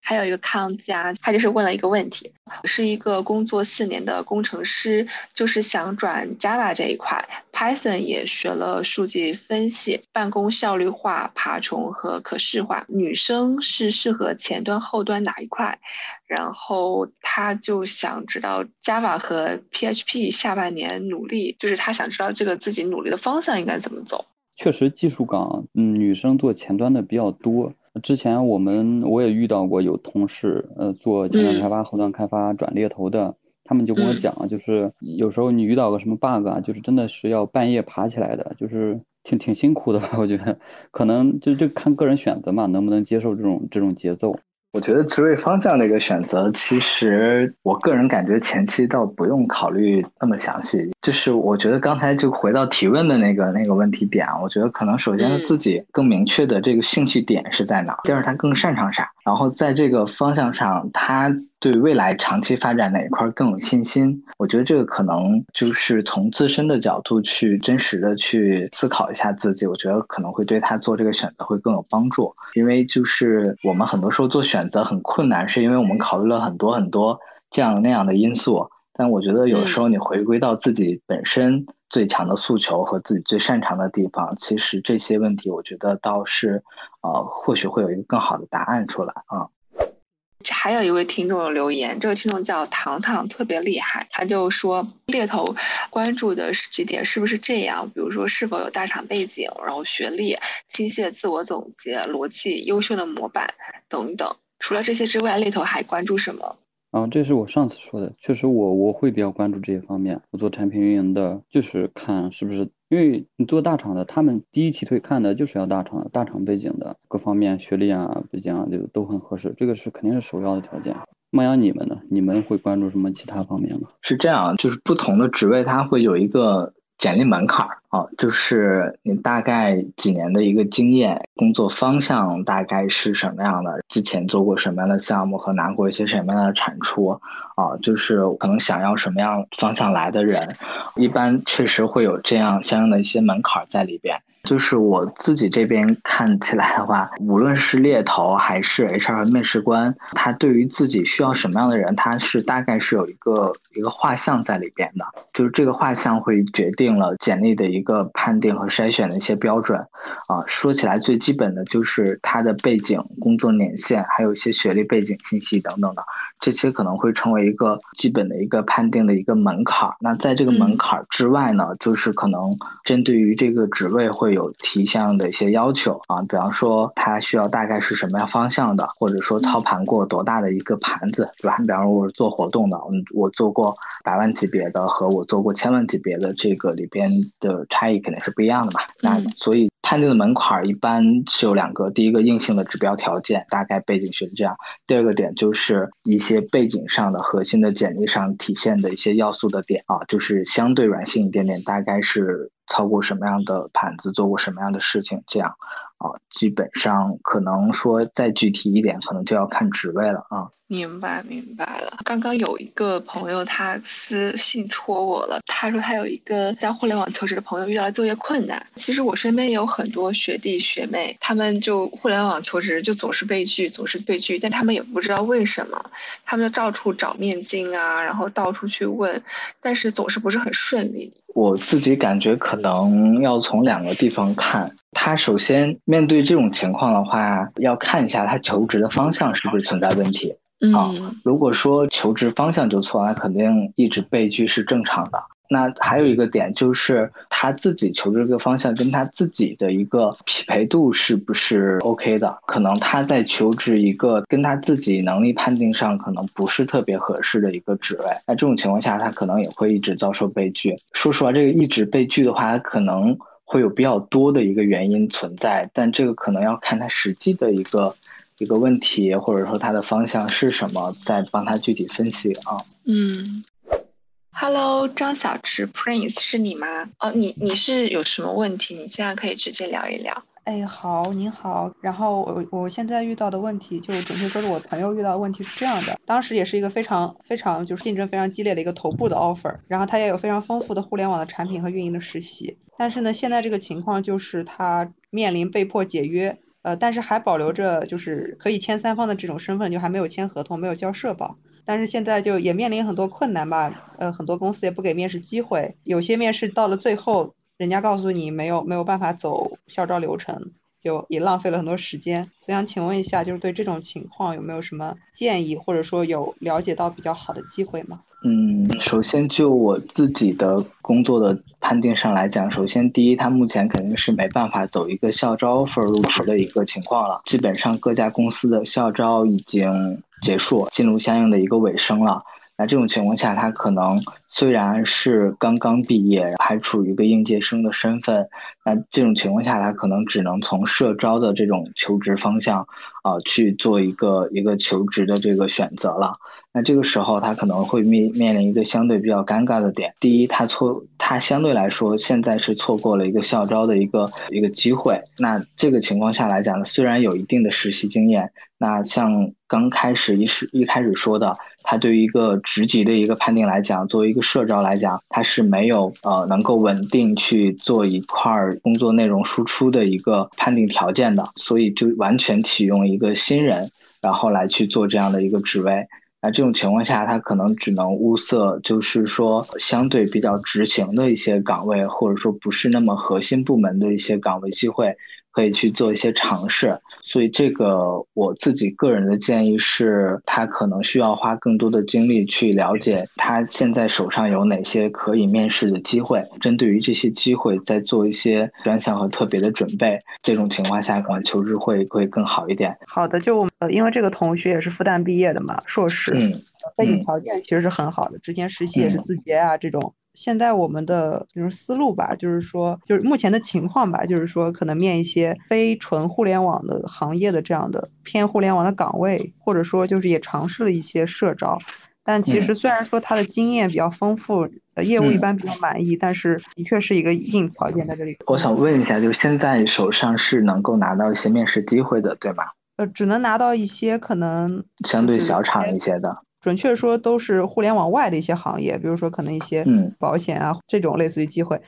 还有一个康佳，他就是问了一个问题：是一个工作四年的工程师，就是想转 Java 这一块，Python 也学了数据分析、办公效率化、爬虫和可视化。女生是适合前端、后端哪一块？然后他就想知道 Java 和 PHP 下半年努力，就是他想知道这个自己努力的方向应该怎么走。确实，技术岗，嗯，女生做前端的比较多。之前我们我也遇到过有同事，呃，做前端开发、后端开发转猎头的，他们就跟我讲，就是有时候你遇到个什么 bug 啊，就是真的是要半夜爬起来的，就是挺挺辛苦的吧？我觉得可能就就看个人选择嘛，能不能接受这种这种节奏。我觉得职位方向的一个选择，其实我个人感觉前期倒不用考虑那么详细。就是我觉得刚才就回到提问的那个那个问题点啊，我觉得可能首先自己更明确的这个兴趣点是在哪，第二他更擅长啥，然后在这个方向上他。对未来长期发展哪一块更有信心？我觉得这个可能就是从自身的角度去真实的去思考一下自己，我觉得可能会对他做这个选择会更有帮助。因为就是我们很多时候做选择很困难，是因为我们考虑了很多很多这样那样的因素。但我觉得有时候你回归到自己本身最强的诉求和自己最擅长的地方，其实这些问题我觉得倒是，呃，或许会有一个更好的答案出来啊。还有一位听众留言，这个听众叫糖糖，特别厉害。他就说，猎头关注的几点是不是这样？比如说，是否有大厂背景，然后学历、清晰的自我总结、逻辑、优秀的模板等等。除了这些之外，猎头还关注什么？啊，这是我上次说的，确实我我会比较关注这些方面。我做产品运营的，就是看是不是，因为你做大厂的，他们第一梯队看的就是要大厂的，大厂背景的，各方面学历啊、背景啊就都很合适，这个是肯定是首要的条件。梦阳，你们呢？你们会关注什么其他方面吗？是这样，就是不同的职位，它会有一个。简历门槛儿哦，就是你大概几年的一个经验，工作方向大概是什么样的？之前做过什么样的项目和拿过一些什么样的产出啊？就是可能想要什么样方向来的人，一般确实会有这样相应的一些门槛在里边。就是我自己这边看起来的话，无论是猎头还是 HR 面试官，他对于自己需要什么样的人，他是大概是有一个一个画像在里边的。就是这个画像会决定了简历的一个判定和筛选的一些标准。啊，说起来最基本的就是他的背景、工作年限，还有一些学历背景信息等等的，这些可能会成为一个基本的一个判定的一个门槛。那在这个门槛之外呢，就是可能针对于这个职位会。有提项的一些要求啊，比方说它需要大概是什么样方向的，或者说操盘过多大的一个盘子，对吧？比方说我是做活动的，嗯，我做过百万级别的和我做过千万级别的，这个里边的差异肯定是不一样的嘛。那所以判定的门槛一般是有两个，第一个硬性的指标条件，大概背景是这样；第二个点就是一些背景上的核心的简历上体现的一些要素的点啊，就是相对软性一点点，大概是。操过什么样的盘子，做过什么样的事情，这样啊，基本上可能说再具体一点，可能就要看职位了啊。明白明白了。刚刚有一个朋友他私信戳我了，他说他有一个在互联网求职的朋友遇到了就业困难。其实我身边也有很多学弟学妹，他们就互联网求职就总是被拒，总是被拒，但他们也不知道为什么，他们就到处找面经啊，然后到处去问，但是总是不是很顺利。我自己感觉可能要从两个地方看，他首先面对这种情况的话，要看一下他求职的方向是不是存在问题。啊，如果说求职方向就错，那肯定一直被拒是正常的。那还有一个点就是他自己求职这个方向跟他自己的一个匹配度是不是 OK 的？可能他在求职一个跟他自己能力判定上可能不是特别合适的一个职位，那这种情况下他可能也会一直遭受被拒。说实话，这个一直被拒的话，他可能会有比较多的一个原因存在，但这个可能要看他实际的一个。一个问题，或者说它的方向是什么，再帮他具体分析啊。嗯，Hello，张小池 Prince 是你吗？哦，你你是有什么问题？你现在可以直接聊一聊。哎，好，您好。然后我我现在遇到的问题，就准确说是我朋友遇到的问题是这样的。当时也是一个非常非常就是竞争非常激烈的一个头部的 offer，然后他也有非常丰富的互联网的产品和运营的实习。但是呢，现在这个情况就是他面临被迫解约。呃，但是还保留着就是可以签三方的这种身份，就还没有签合同，没有交社保。但是现在就也面临很多困难吧，呃，很多公司也不给面试机会，有些面试到了最后，人家告诉你没有没有办法走校招流程，就也浪费了很多时间。所以想请问一下，就是对这种情况有没有什么建议，或者说有了解到比较好的机会吗？嗯，首先就我自己的工作的判定上来讲，首先第一，他目前肯定是没办法走一个校招 offer 入职的一个情况了。基本上各家公司的校招已经结束，进入相应的一个尾声了。那这种情况下，他可能虽然是刚刚毕业，还处于一个应届生的身份，那这种情况下，他可能只能从社招的这种求职方向啊去做一个一个求职的这个选择了。那这个时候，他可能会面面临一个相对比较尴尬的点。第一，他错，他相对来说现在是错过了一个校招的一个一个机会。那这个情况下来讲呢，虽然有一定的实习经验，那像刚开始一是一开始说的，他对于一个职级的一个判定来讲，作为一个社招来讲，他是没有呃能够稳定去做一块儿工作内容输出的一个判定条件的，所以就完全启用一个新人，然后来去做这样的一个职位。那这种情况下，他可能只能物色，就是说相对比较执行的一些岗位，或者说不是那么核心部门的一些岗位机会。可以去做一些尝试，所以这个我自己个人的建议是，他可能需要花更多的精力去了解他现在手上有哪些可以面试的机会，针对于这些机会再做一些专项和特别的准备。这种情况下，可能求职会会更好一点。好的，就我呃，因为这个同学也是复旦毕业的嘛，硕士，嗯，背景条件其实是很好的，之前实习也是字节啊这种。现在我们的就是思路吧，就是说，就是目前的情况吧，就是说，可能面一些非纯互联网的行业的这样的偏互联网的岗位，或者说就是也尝试了一些社招，但其实虽然说他的经验比较丰富，呃，业务一般比较满意，但是的确是一个硬条件在这里。我想问一下，就是现在手上是能够拿到一些面试机会的，对吗？呃，只能拿到一些可能相对小厂一些的。准确说，都是互联网外的一些行业，比如说可能一些嗯保险啊这种类似于机会。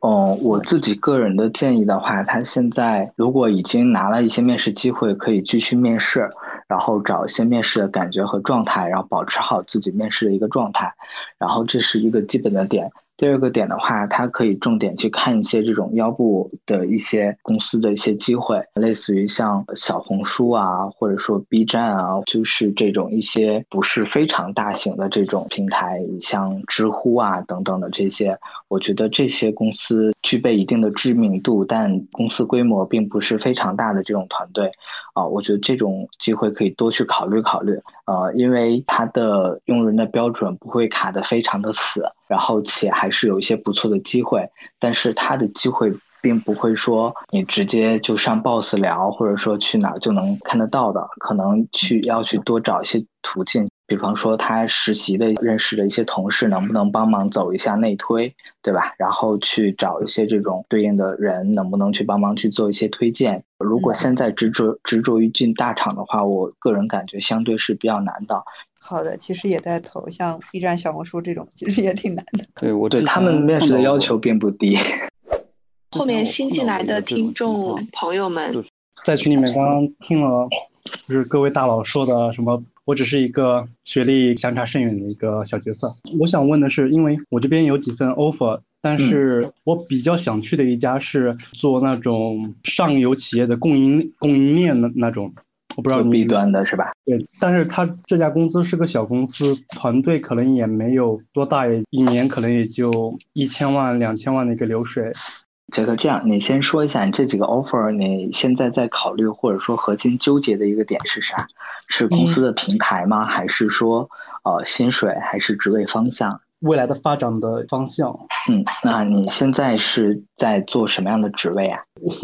哦，我自己个人的建议的话，他现在如果已经拿了一些面试机会，可以继续面试，然后找一些面试的感觉和状态，然后保持好自己面试的一个状态，然后这是一个基本的点。第二个点的话，它可以重点去看一些这种腰部的一些公司的一些机会，类似于像小红书啊，或者说 B 站啊，就是这种一些不是非常大型的这种平台，像知乎啊等等的这些，我觉得这些公司具备一定的知名度，但公司规模并不是非常大的这种团队，啊，我觉得这种机会可以多去考虑考虑，呃，因为它的用人的标准不会卡得非常的死。然后且还是有一些不错的机会，但是他的机会并不会说你直接就上 boss 聊，或者说去哪就能看得到的，可能去要去多找一些途径，比方说他实习的认识的一些同事能不能帮忙走一下内推，对吧？然后去找一些这种对应的人，能不能去帮忙去做一些推荐？如果现在执着执着于进大厂的话，我个人感觉相对是比较难的。好的，其实也在投，像 B 站、小红书这种，其实也挺难的。对我对他们面试的要求并不低。后面新进来的听众朋友们，在群里面刚刚听了，就是各位大佬说的什么，我只是一个学历相差甚远的一个小角色。我想问的是，因为我这边有几份 offer，但是我比较想去的一家是做那种上游企业的供应供应链的那种。我不知道 B 端的是吧？对，但是他这家公司是个小公司，团队可能也没有多大，一年可能也就一千万、两千万的一个流水。杰克，这样你先说一下你这几个 offer，你现在在考虑或者说核心纠结的一个点是啥？是公司的平台吗？还是说呃薪水？还是职位方向？未来的发展的方向？嗯，那你现在是在做什么样的职位啊？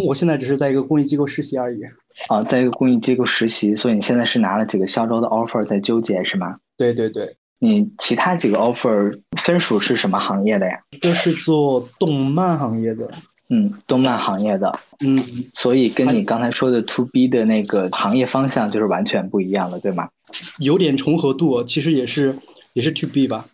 我现在只是在一个公益机构实习而已。啊，在一个公益机构实习，所以你现在是拿了几个校招的 offer 在纠结是吗？对对对，你其他几个 offer 分属是什么行业的呀？都是做动漫行业的。嗯，动漫行业的。嗯，所以跟你刚才说的 to B 的那个行业方向就是完全不一样了，对吗？有点重合度，其实也是也是 to B 吧。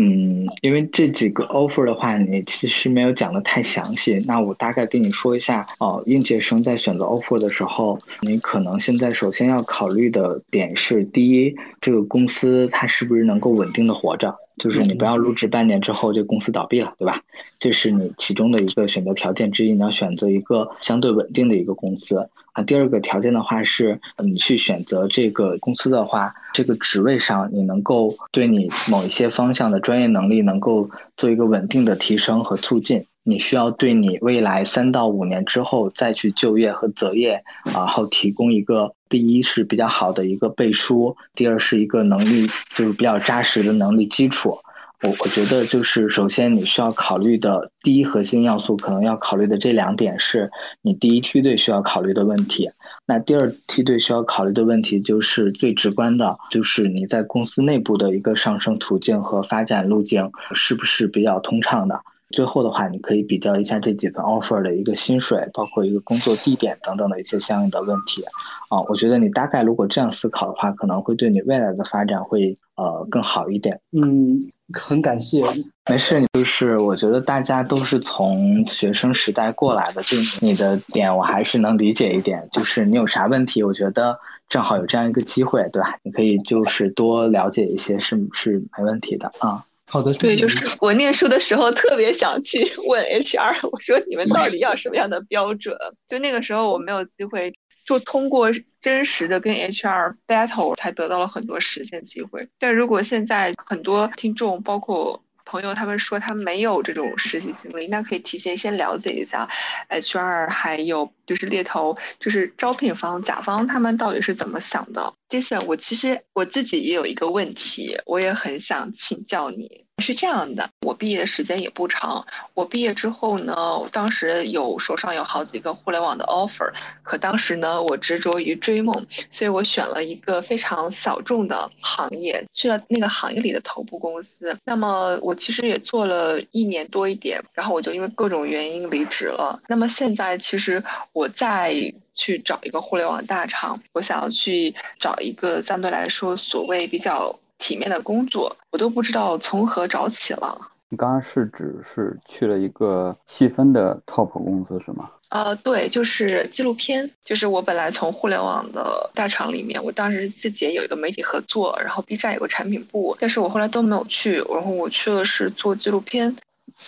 嗯，因为这几个 offer 的话，你其实没有讲的太详细。那我大概跟你说一下哦，应届生在选择 offer 的时候，你可能现在首先要考虑的点是：第一，这个公司它是不是能够稳定的活着？就是你不要入职半年之后这公司倒闭了，对吧？这是你其中的一个选择条件之一，你要选择一个相对稳定的一个公司啊。第二个条件的话是，你去选择这个公司的话，这个职位上你能够对你某一些方向的专业能力能够做一个稳定的提升和促进。你需要对你未来三到五年之后再去就业和择业，然后提供一个第一是比较好的一个背书，第二是一个能力就是比较扎实的能力基础。我我觉得就是首先你需要考虑的第一核心要素，可能要考虑的这两点是你第一梯队需要考虑的问题。那第二梯队需要考虑的问题就是最直观的，就是你在公司内部的一个上升途径和发展路径是不是比较通畅的。最后的话，你可以比较一下这几份 offer 的一个薪水，包括一个工作地点等等的一些相应的问题。啊，我觉得你大概如果这样思考的话，可能会对你未来的发展会呃更好一点。嗯，很感谢。没事，就是我觉得大家都是从学生时代过来的，就你的点我还是能理解一点。就是你有啥问题，我觉得正好有这样一个机会，对吧？你可以就是多了解一些，是是没问题的啊。好的，对，就是 我念书的时候特别想去 问 HR，我说你们到底要什么样的标准？就那个时候我没有机会，就通过真实的跟 HR battle 才得到了很多实现机会。但如果现在很多听众，包括朋友，他们说他没有这种实习经历，那可以提前先了解一下 HR，还有就是猎头，就是招聘方、甲方他们到底是怎么想的。接下来，我其实我自己也有一个问题，我也很想请教你。是这样的，我毕业的时间也不长。我毕业之后呢，当时有手上有好几个互联网的 offer，可当时呢，我执着于追梦，所以我选了一个非常小众的行业，去了那个行业里的头部公司。那么我其实也做了一年多一点，然后我就因为各种原因离职了。那么现在其实我在去找一个互联网大厂，我想要去找一个相对来说所谓比较。体面的工作，我都不知道从何找起了。你刚刚是指是去了一个细分的 top 公司是吗？呃，对，就是纪录片。就是我本来从互联网的大厂里面，我当时自己也有一个媒体合作，然后 B 站有个产品部，但是我后来都没有去，然后我去了是做纪录片。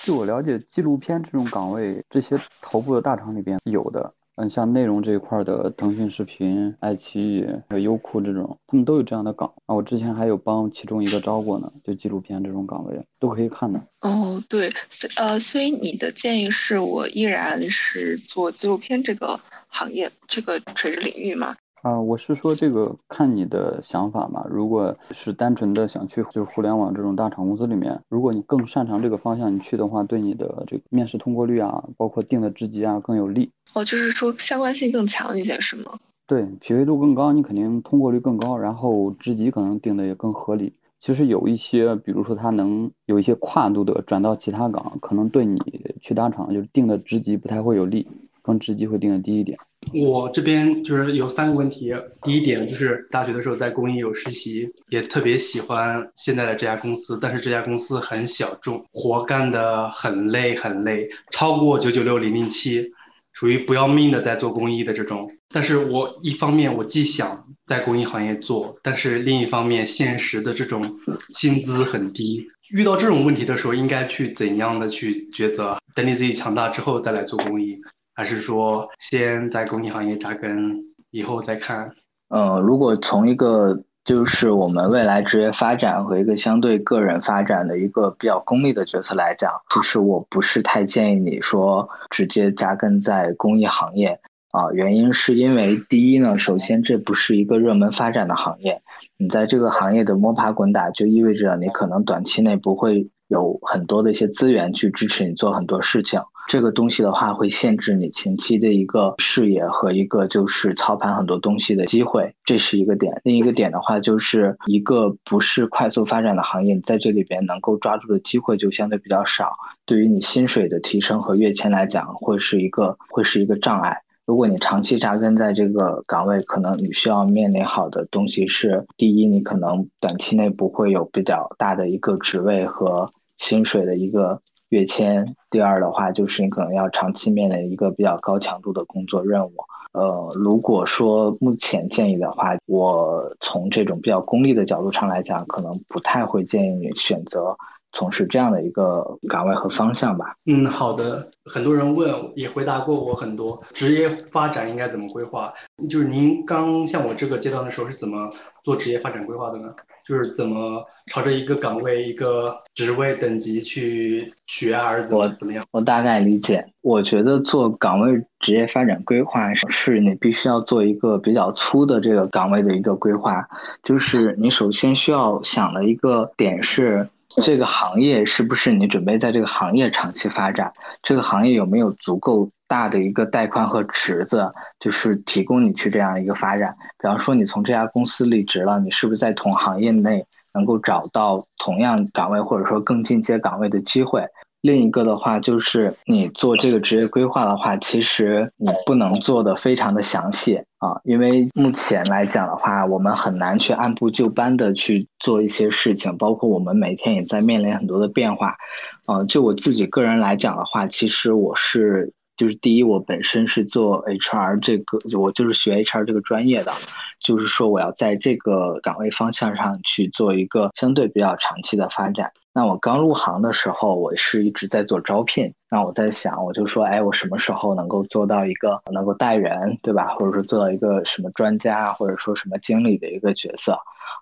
据我了解，纪录片这种岗位，这些头部的大厂里边有的。嗯，像内容这一块的，腾讯视频、爱奇艺、还有优酷这种，他们都有这样的岗啊。我之前还有帮其中一个招过呢，就纪录片这种岗位都可以看的。哦，对，所呃，所以你的建议是我依然是做纪录片这个行业这个垂直领域吗？啊，我是说这个看你的想法嘛。如果是单纯的想去就是互联网这种大厂公司里面，如果你更擅长这个方向，你去的话，对你的这个面试通过率啊，包括定的职级啊更有利。哦，就是说相关性更强一些是吗？对，匹配度更高，你肯定通过率更高，然后职级可能定的也更合理。其实有一些，比如说他能有一些跨度的转到其他岗，可能对你去大厂就是定的职级不太会有利，更职级会定的低一点。我这边就是有三个问题。第一点就是大学的时候在工艺有实习，也特别喜欢现在的这家公司，但是这家公司很小众，活干的很累很累，超过九九六零零七，属于不要命的在做公益的这种。但是我一方面我既想在公益行业做，但是另一方面现实的这种薪资很低。遇到这种问题的时候，应该去怎样的去抉择？等你自己强大之后再来做公益。还是说先在公益行业扎根，以后再看。呃，如果从一个就是我们未来职业发展和一个相对个人发展的一个比较功利的角色来讲，其实我不是太建议你说直接扎根在公益行业啊。原因是因为第一呢，首先这不是一个热门发展的行业，你在这个行业的摸爬滚打，就意味着你可能短期内不会有很多的一些资源去支持你做很多事情。这个东西的话，会限制你前期的一个视野和一个就是操盘很多东西的机会，这是一个点。另一个点的话，就是一个不是快速发展的行业，在这里边能够抓住的机会就相对比较少。对于你薪水的提升和跃迁来讲，会是一个会是一个障碍。如果你长期扎根在这个岗位，可能你需要面临好的东西是：第一，你可能短期内不会有比较大的一个职位和薪水的一个。跃迁，第二的话就是你可能要长期面临一个比较高强度的工作任务，呃，如果说目前建议的话，我从这种比较功利的角度上来讲，可能不太会建议你选择。从事这样的一个岗位和方向吧。嗯，好的。很多人问，也回答过我很多职业发展应该怎么规划。就是您刚像我这个阶段的时候是怎么做职业发展规划的呢？就是怎么朝着一个岗位、一个职位等级去学，还是怎么怎么样？我大概理解。我觉得做岗位职业发展规划是你必须要做一个比较粗的这个岗位的一个规划。就是你首先需要想的一个点是。这个行业是不是你准备在这个行业长期发展？这个行业有没有足够大的一个带宽和池子，就是提供你去这样一个发展？比方说，你从这家公司离职了，你是不是在同行业内能够找到同样岗位或者说更进阶岗位的机会？另一个的话，就是你做这个职业规划的话，其实你不能做的非常的详细啊，因为目前来讲的话，我们很难去按部就班的去做一些事情，包括我们每天也在面临很多的变化。啊，就我自己个人来讲的话，其实我是。就是第一，我本身是做 HR 这个，我就是学 HR 这个专业的，就是说我要在这个岗位方向上去做一个相对比较长期的发展。那我刚入行的时候，我是一直在做招聘。那我在想，我就说，哎，我什么时候能够做到一个能够带人，对吧？或者说做到一个什么专家，或者说什么经理的一个角色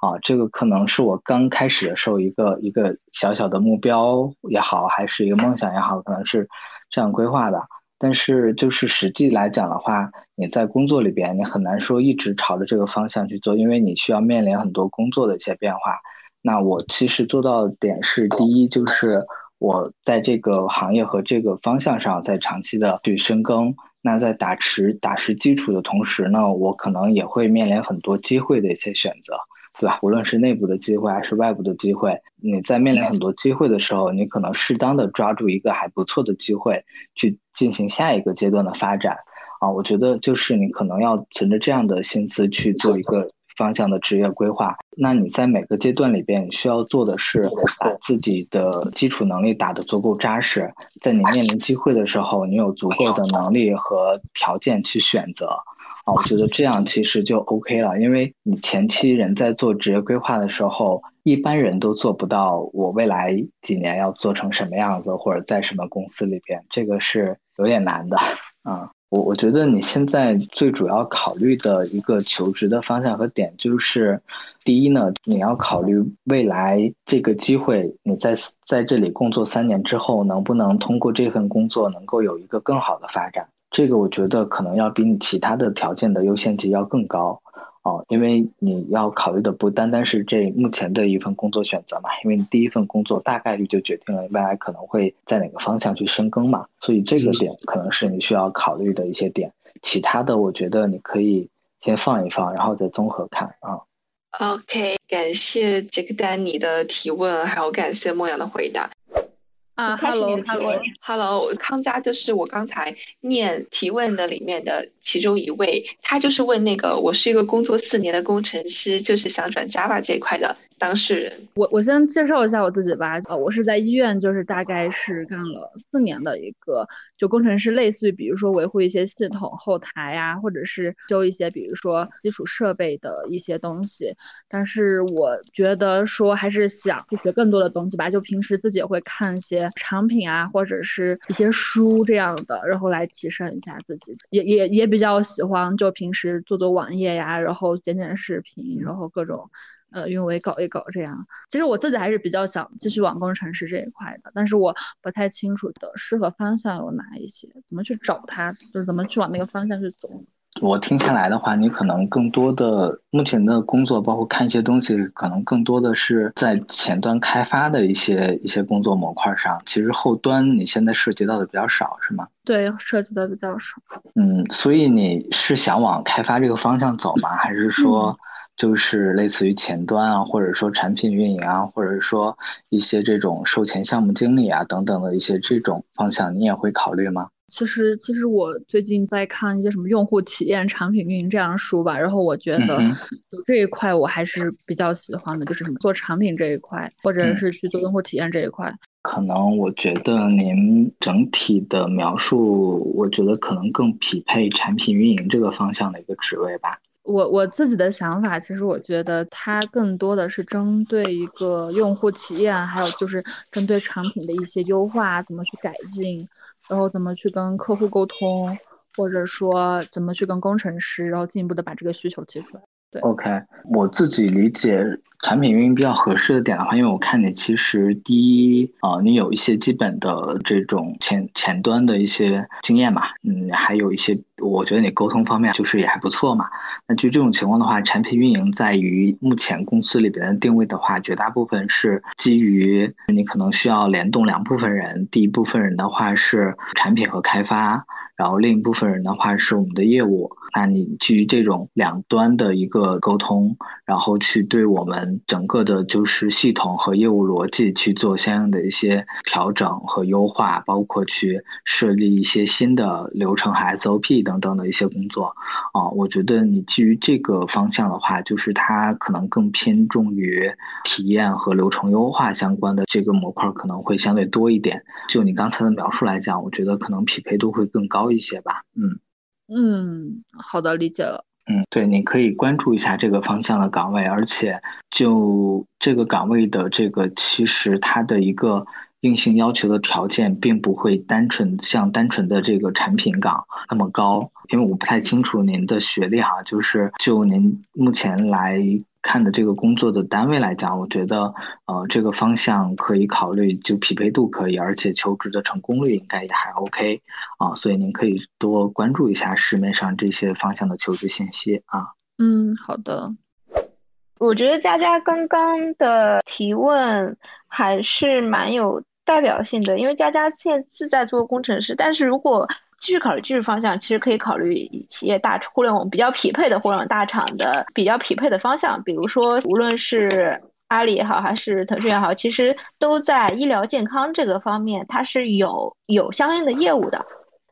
啊？这个可能是我刚开始的时候一个一个小小的目标也好，还是一个梦想也好，可能是这样规划的。但是，就是实际来讲的话，你在工作里边，你很难说一直朝着这个方向去做，因为你需要面临很多工作的一些变化。那我其实做到点是，第一就是我在这个行业和这个方向上在长期的去深耕。那在打持打实基础的同时呢，我可能也会面临很多机会的一些选择。对吧？无论是内部的机会还是外部的机会，你在面临很多机会的时候，你可能适当的抓住一个还不错的机会，去进行下一个阶段的发展。啊，我觉得就是你可能要存着这样的心思去做一个方向的职业规划。那你在每个阶段里边，你需要做的是把自己的基础能力打得足够扎实，在你面临机会的时候，你有足够的能力和条件去选择。啊我觉得这样其实就 OK 了，因为你前期人在做职业规划的时候，一般人都做不到。我未来几年要做成什么样子，或者在什么公司里边，这个是有点难的。嗯，我我觉得你现在最主要考虑的一个求职的方向和点，就是第一呢，你要考虑未来这个机会，你在在这里工作三年之后，能不能通过这份工作能够有一个更好的发展。这个我觉得可能要比你其他的条件的优先级要更高哦，因为你要考虑的不单单是这目前的一份工作选择嘛，因为你第一份工作大概率就决定了未来可能会在哪个方向去深耕嘛，所以这个点可能是你需要考虑的一些点。其他的我觉得你可以先放一放，然后再综合看啊。OK，感谢杰克丹尼的提问，还有感谢莫阳的回答。啊，Hello，Hello，Hello，康佳就是我刚才念提问的里面的其中一位，他就是问那个，我是一个工作四年的工程师，就是想转 Java 这一块的。当事人，我我先介绍一下我自己吧。呃，我是在医院，就是大概是干了四年的一个就工程师，类似于比如说维护一些系统后台啊，或者是修一些比如说基础设备的一些东西。但是我觉得说还是想去学更多的东西吧。就平时自己也会看一些产品啊，或者是一些书这样的，然后来提升一下自己。也也也比较喜欢就平时做做网页呀，然后剪剪视频，然后各种。呃，运维搞一搞这样，其实我自己还是比较想继续往工程师这一块的，但是我不太清楚的适合方向有哪一些，怎么去找它，就是怎么去往那个方向去走。我听下来的话，你可能更多的目前的工作，包括看一些东西，可能更多的是在前端开发的一些一些工作模块上，其实后端你现在涉及到的比较少，是吗？对，涉及的比较少。嗯，所以你是想往开发这个方向走吗？还是说？就是类似于前端啊，或者说产品运营啊，或者说一些这种售前项目经理啊等等的一些这种方向，你也会考虑吗？其实，其实我最近在看一些什么用户体验、产品运营这样的书吧，然后我觉得就这一块我还是比较喜欢的，就是什么做产品这一块，或者是去做用户体验这一块。可能我觉得您整体的描述，我觉得可能更匹配产品运营这个方向的一个职位吧。我我自己的想法，其实我觉得它更多的是针对一个用户体验，还有就是针对产品的一些优化，怎么去改进。然后怎么去跟客户沟通，或者说怎么去跟工程师，然后进一步的把这个需求提出来。，OK，我自己理解产品运营比较合适的点的话，因为我看你其实第一啊，你有一些基本的这种前前端的一些经验嘛，嗯，还有一些，我觉得你沟通方面就是也还不错嘛。那就这种情况的话，产品运营在于目前公司里边的定位的话，绝大部分是基于你可能需要联动两部分人，第一部分人的话是产品和开发。然后另一部分人的话是我们的业务，那你基于这种两端的一个沟通，然后去对我们整个的就是系统和业务逻辑去做相应的一些调整和优化，包括去设立一些新的流程和 SOP 等等的一些工作啊，我觉得你基于这个方向的话，就是它可能更偏重于体验和流程优化相关的这个模块可能会相对多一点。就你刚才的描述来讲，我觉得可能匹配度会更高。一些吧，嗯嗯，好的，理解了。嗯，对，你可以关注一下这个方向的岗位，而且就这个岗位的这个，其实它的一个硬性要求的条件，并不会单纯像单纯的这个产品岗那么高，因为我不太清楚您的学历哈，就是就您目前来。看的这个工作的单位来讲，我觉得，呃，这个方向可以考虑，就匹配度可以，而且求职的成功率应该也还 OK，啊，所以您可以多关注一下市面上这些方向的求职信息啊。嗯，好的。我觉得佳佳刚刚的提问还是蛮有代表性的，因为佳佳现自在做工程师，但是如果继续考虑技术方向，其实可以考虑企业大互联网比较匹配的互联网大厂的比较匹配的方向，比如说无论是阿里也好，还是腾讯也好，其实都在医疗健康这个方面，它是有有相应的业务的。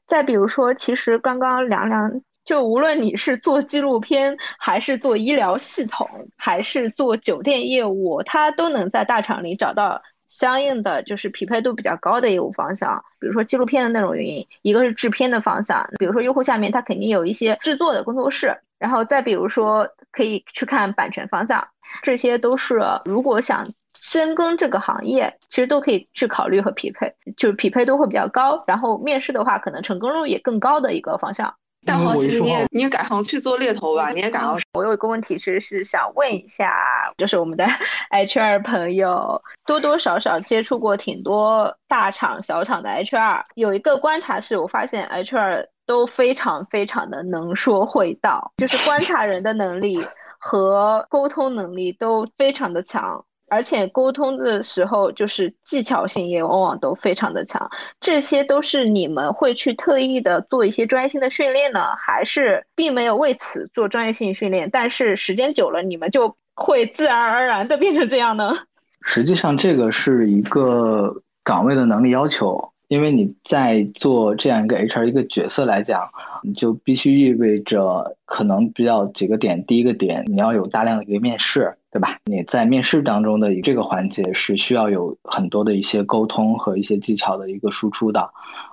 再比如说，其实刚刚凉凉就无论你是做纪录片，还是做医疗系统，还是做酒店业务，它都能在大厂里找到。相应的就是匹配度比较高的业务方向，比如说纪录片的内容运营，一个是制片的方向，比如说优酷下面它肯定有一些制作的工作室，然后再比如说可以去看版权方向，这些都是如果想深耕这个行业，其实都可以去考虑和匹配，就是匹配度会比较高，然后面试的话可能成功率也更高的一个方向。大黄，其实你也你也改行去做猎头吧，你也改行。我有一个问题，其实是想问一下，就是我们的 HR 朋友多多少少接触过挺多大厂小厂的 HR，有一个观察是我发现 HR 都非常非常的能说会道，就是观察人的能力和沟通能力都非常的强。而且沟通的时候，就是技巧性也往往都非常的强。这些都是你们会去特意的做一些专业性的训练呢，还是并没有为此做专业性训练？但是时间久了，你们就会自然而然的变成这样呢？实际上，这个是一个岗位的能力要求，因为你在做这样一个 HR 一个角色来讲，你就必须意味着可能比较几个点。第一个点，你要有大量的一个面试。对吧？你在面试当中的这个环节是需要有很多的一些沟通和一些技巧的一个输出的，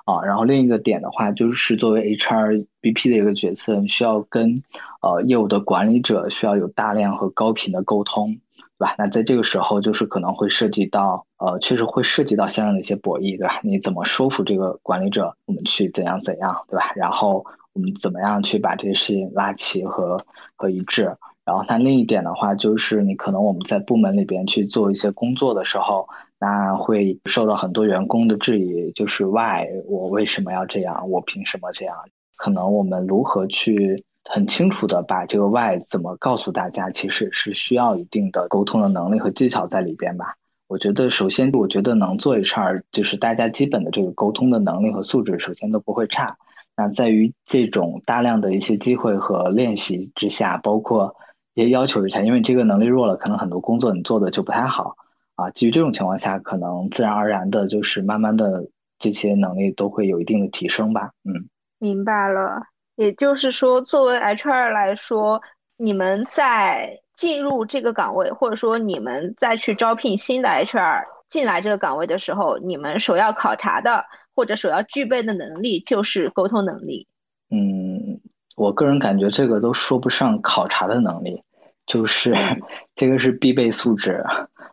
啊，然后另一个点的话，就是作为 HR BP 的一个角色，你需要跟呃业务的管理者需要有大量和高频的沟通，对吧？那在这个时候，就是可能会涉及到呃，确实会涉及到相应的一些博弈，对吧？你怎么说服这个管理者，我们去怎样怎样，对吧？然后我们怎么样去把这些事情拉齐和和一致？然后，那另一点的话，就是你可能我们在部门里边去做一些工作的时候，那会受到很多员工的质疑，就是 why 我为什么要这样？我凭什么这样？可能我们如何去很清楚的把这个 why 怎么告诉大家，其实是需要一定的沟通的能力和技巧在里边吧。我觉得，首先，我觉得能做一事儿就是大家基本的这个沟通的能力和素质，首先都不会差。那在于这种大量的一些机会和练习之下，包括。一些要求之下，因为这个能力弱了，可能很多工作你做的就不太好啊。基于这种情况下，可能自然而然的，就是慢慢的这些能力都会有一定的提升吧。嗯，明白了。也就是说，作为 HR 来说，你们在进入这个岗位，或者说你们再去招聘新的 HR 进来这个岗位的时候，你们首要考察的或者首要具备的能力就是沟通能力。嗯，我个人感觉这个都说不上考察的能力，就是 这个是必备素质。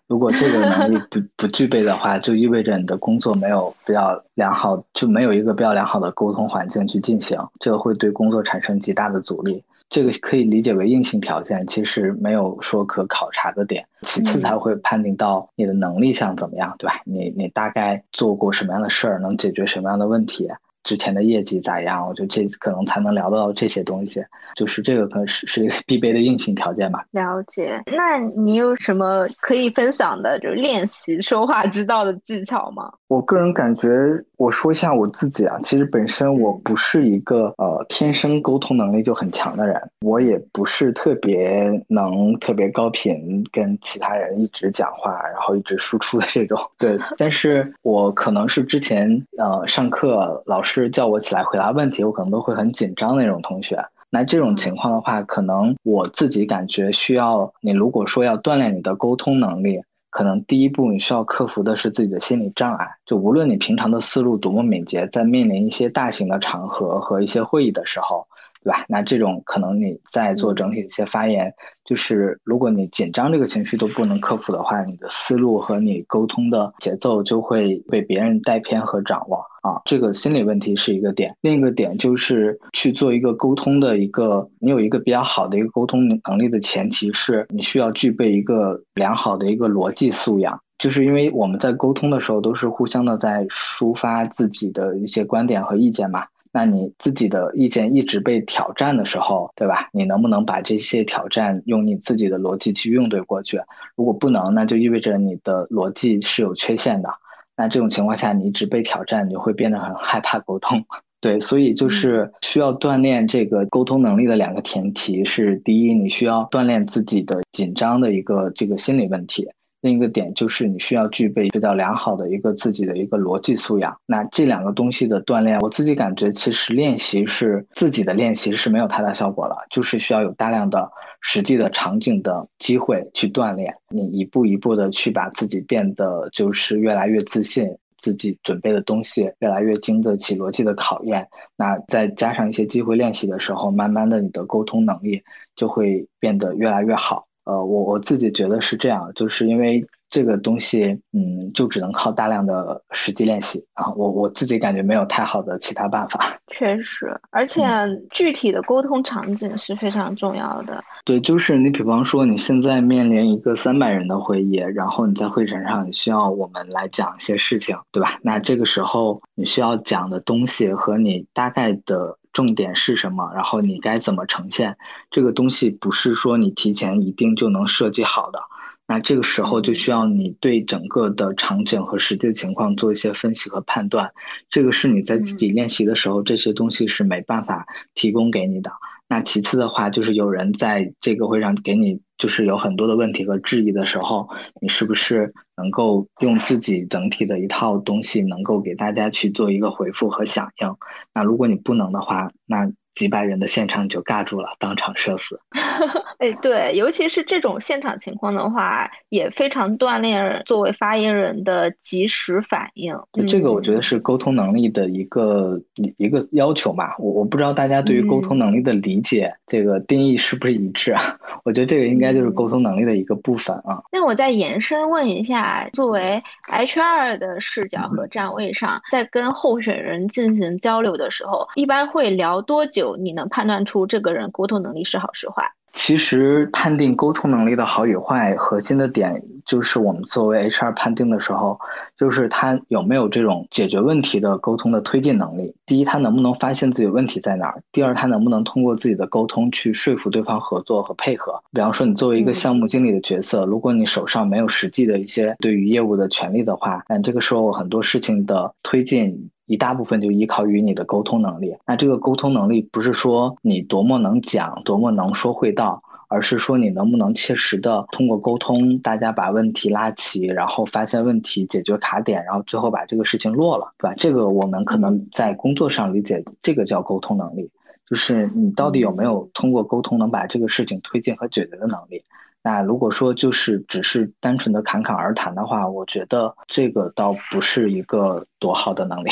如果这个能力不 不具备的话，就意味着你的工作没有比较良好，就没有一个比较良好的沟通环境去进行，这个会对工作产生极大的阻力。这个可以理解为硬性条件，其实没有说可考察的点。其次才会判定到你的能力上怎么样，对吧？你你大概做过什么样的事儿，能解决什么样的问题？之前的业绩咋样？我觉得这可能才能聊到这些东西，就是这个可能是是一个必备的硬性条件吧。了解，那你有什么可以分享的，就是练习说话之道的技巧吗？我个人感觉，我说一下我自己啊，其实本身我不是一个呃天生沟通能力就很强的人，我也不是特别能特别高频跟其他人一直讲话，然后一直输出的这种。对，但是我可能是之前呃上课老师叫我起来回答问题，我可能都会很紧张那种同学。那这种情况的话，可能我自己感觉需要你，如果说要锻炼你的沟通能力。可能第一步你需要克服的是自己的心理障碍，就无论你平常的思路多么敏捷，在面临一些大型的场合和一些会议的时候。对吧？那这种可能你在做整体的一些发言，就是如果你紧张这个情绪都不能克服的话，你的思路和你沟通的节奏就会被别人带偏和掌握啊。这个心理问题是一个点，另一个点就是去做一个沟通的一个，你有一个比较好的一个沟通能力的前提是你需要具备一个良好的一个逻辑素养，就是因为我们在沟通的时候都是互相的在抒发自己的一些观点和意见嘛。那你自己的意见一直被挑战的时候，对吧？你能不能把这些挑战用你自己的逻辑去应对过去？如果不能，那就意味着你的逻辑是有缺陷的。那这种情况下，你一直被挑战，你就会变得很害怕沟通。对，所以就是需要锻炼这个沟通能力的两个前提是：第一，你需要锻炼自己的紧张的一个这个心理问题。另一个点就是你需要具备比较良好的一个自己的一个逻辑素养。那这两个东西的锻炼，我自己感觉其实练习是自己的练习是没有太大效果了，就是需要有大量的实际的场景的机会去锻炼。你一步一步的去把自己变得就是越来越自信，自己准备的东西越来越经得起逻辑的考验。那再加上一些机会练习的时候，慢慢的你的沟通能力就会变得越来越好。呃，我我自己觉得是这样，就是因为这个东西，嗯，就只能靠大量的实际练习啊。我我自己感觉没有太好的其他办法。确实，而且具体的沟通场景是非常重要的。对，就是你比方说你现在面临一个三百人的会议，然后你在会场上你需要我们来讲一些事情，对吧？那这个时候你需要讲的东西和你大概的。重点是什么？然后你该怎么呈现这个东西？不是说你提前一定就能设计好的。那这个时候就需要你对整个的场景和实际情况做一些分析和判断。这个是你在自己练习的时候，这些东西是没办法提供给你的。那其次的话，就是有人在这个会上给你，就是有很多的问题和质疑的时候，你是不是能够用自己整体的一套东西，能够给大家去做一个回复和响应？那如果你不能的话，那。几百人的现场就尬住了，当场社死。哎，对，尤其是这种现场情况的话，也非常锻炼作为发言人的及时反应。这个我觉得是沟通能力的一个一个要求吧。我我不知道大家对于沟通能力的理解，这个定义是不是一致啊？我觉得这个应该就是沟通能力的一个部分啊。那我再延伸问一下，作为 HR 的视角和站位上，在跟候选人进行交流的时候，一般会聊多久？你能判断出这个人沟通能力是好是坏？其实判定沟通能力的好与坏，核心的点就是我们作为 HR 判定的时候，就是他有没有这种解决问题的沟通的推进能力。第一，他能不能发现自己问题在哪儿？第二，他能不能通过自己的沟通去说服对方合作和配合？比方说，你作为一个项目经理的角色，如果你手上没有实际的一些对于业务的权利的话，那这个时候很多事情的推进。一大部分就依靠于你的沟通能力。那这个沟通能力不是说你多么能讲，多么能说会道，而是说你能不能切实的通过沟通，大家把问题拉齐，然后发现问题，解决卡点，然后最后把这个事情落了，对吧？这个我们可能在工作上理解，这个叫沟通能力，就是你到底有没有通过沟通能把这个事情推进和解决的能力。那如果说就是只是单纯的侃侃而谈的话，我觉得这个倒不是一个多好的能力。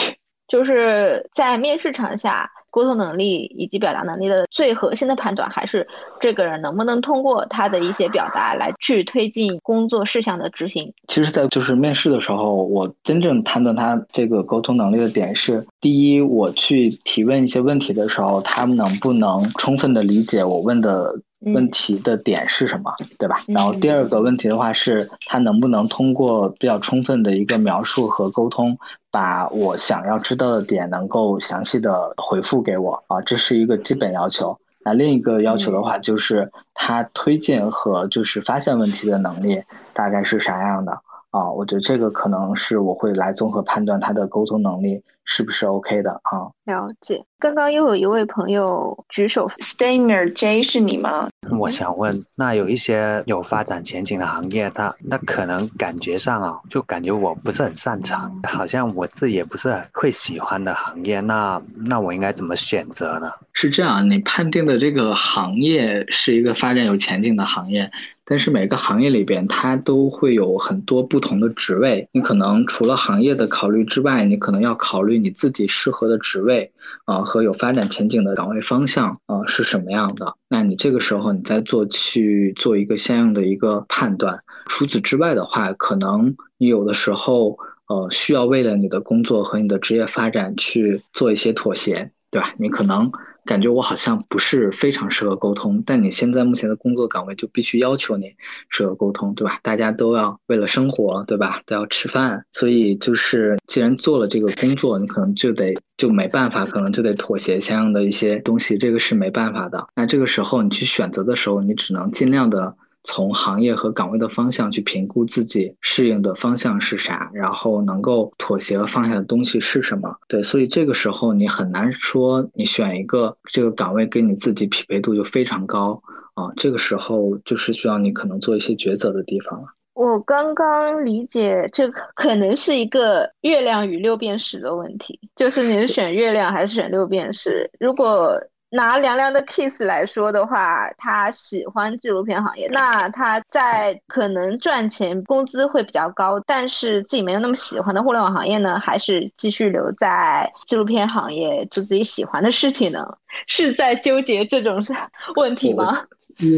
就是在面试场下，沟通能力以及表达能力的最核心的判断，还是这个人能不能通过他的一些表达来去推进工作事项的执行。其实，在就是面试的时候，我真正判断他这个沟通能力的点是：第一，我去提问一些问题的时候，他能不能充分的理解我问的。问题的点是什么，对吧？然后第二个问题的话是，他能不能通过比较充分的一个描述和沟通，把我想要知道的点能够详细的回复给我啊，这是一个基本要求。那另一个要求的话就是他推荐和就是发现问题的能力大概是啥样的啊？我觉得这个可能是我会来综合判断他的沟通能力。是不是 OK 的啊？了解。刚刚又有一位朋友举手，Stainer J 是你吗？我想问，那有一些有发展前景的行业，它那可能感觉上啊，就感觉我不是很擅长，好像我自己也不是会喜欢的行业，那那我应该怎么选择呢？是这样，你判定的这个行业是一个发展有前景的行业。但是每个行业里边，它都会有很多不同的职位。你可能除了行业的考虑之外，你可能要考虑你自己适合的职位啊和有发展前景的岗位方向啊是什么样的。那你这个时候你再做去做一个相应的一个判断。除此之外的话，可能你有的时候呃需要为了你的工作和你的职业发展去做一些妥协，对吧？你可能。感觉我好像不是非常适合沟通，但你现在目前的工作岗位就必须要求你适合沟通，对吧？大家都要为了生活，对吧？都要吃饭，所以就是既然做了这个工作，你可能就得就没办法，可能就得妥协相应的一些东西，这个是没办法的。那这个时候你去选择的时候，你只能尽量的。从行业和岗位的方向去评估自己适应的方向是啥，然后能够妥协和放下的东西是什么。对，所以这个时候你很难说你选一个这个岗位跟你自己匹配度就非常高啊。这个时候就是需要你可能做一些抉择的地方了。我刚刚理解，这可能是一个月亮与六便士的问题，就是你是选月亮还是选六便士？如果拿凉凉的 Kiss 来说的话，他喜欢纪录片行业，那他在可能赚钱、工资会比较高，但是自己没有那么喜欢的互联网行业呢，还是继续留在纪录片行业做自己喜欢的事情呢？是在纠结这种是问题吗？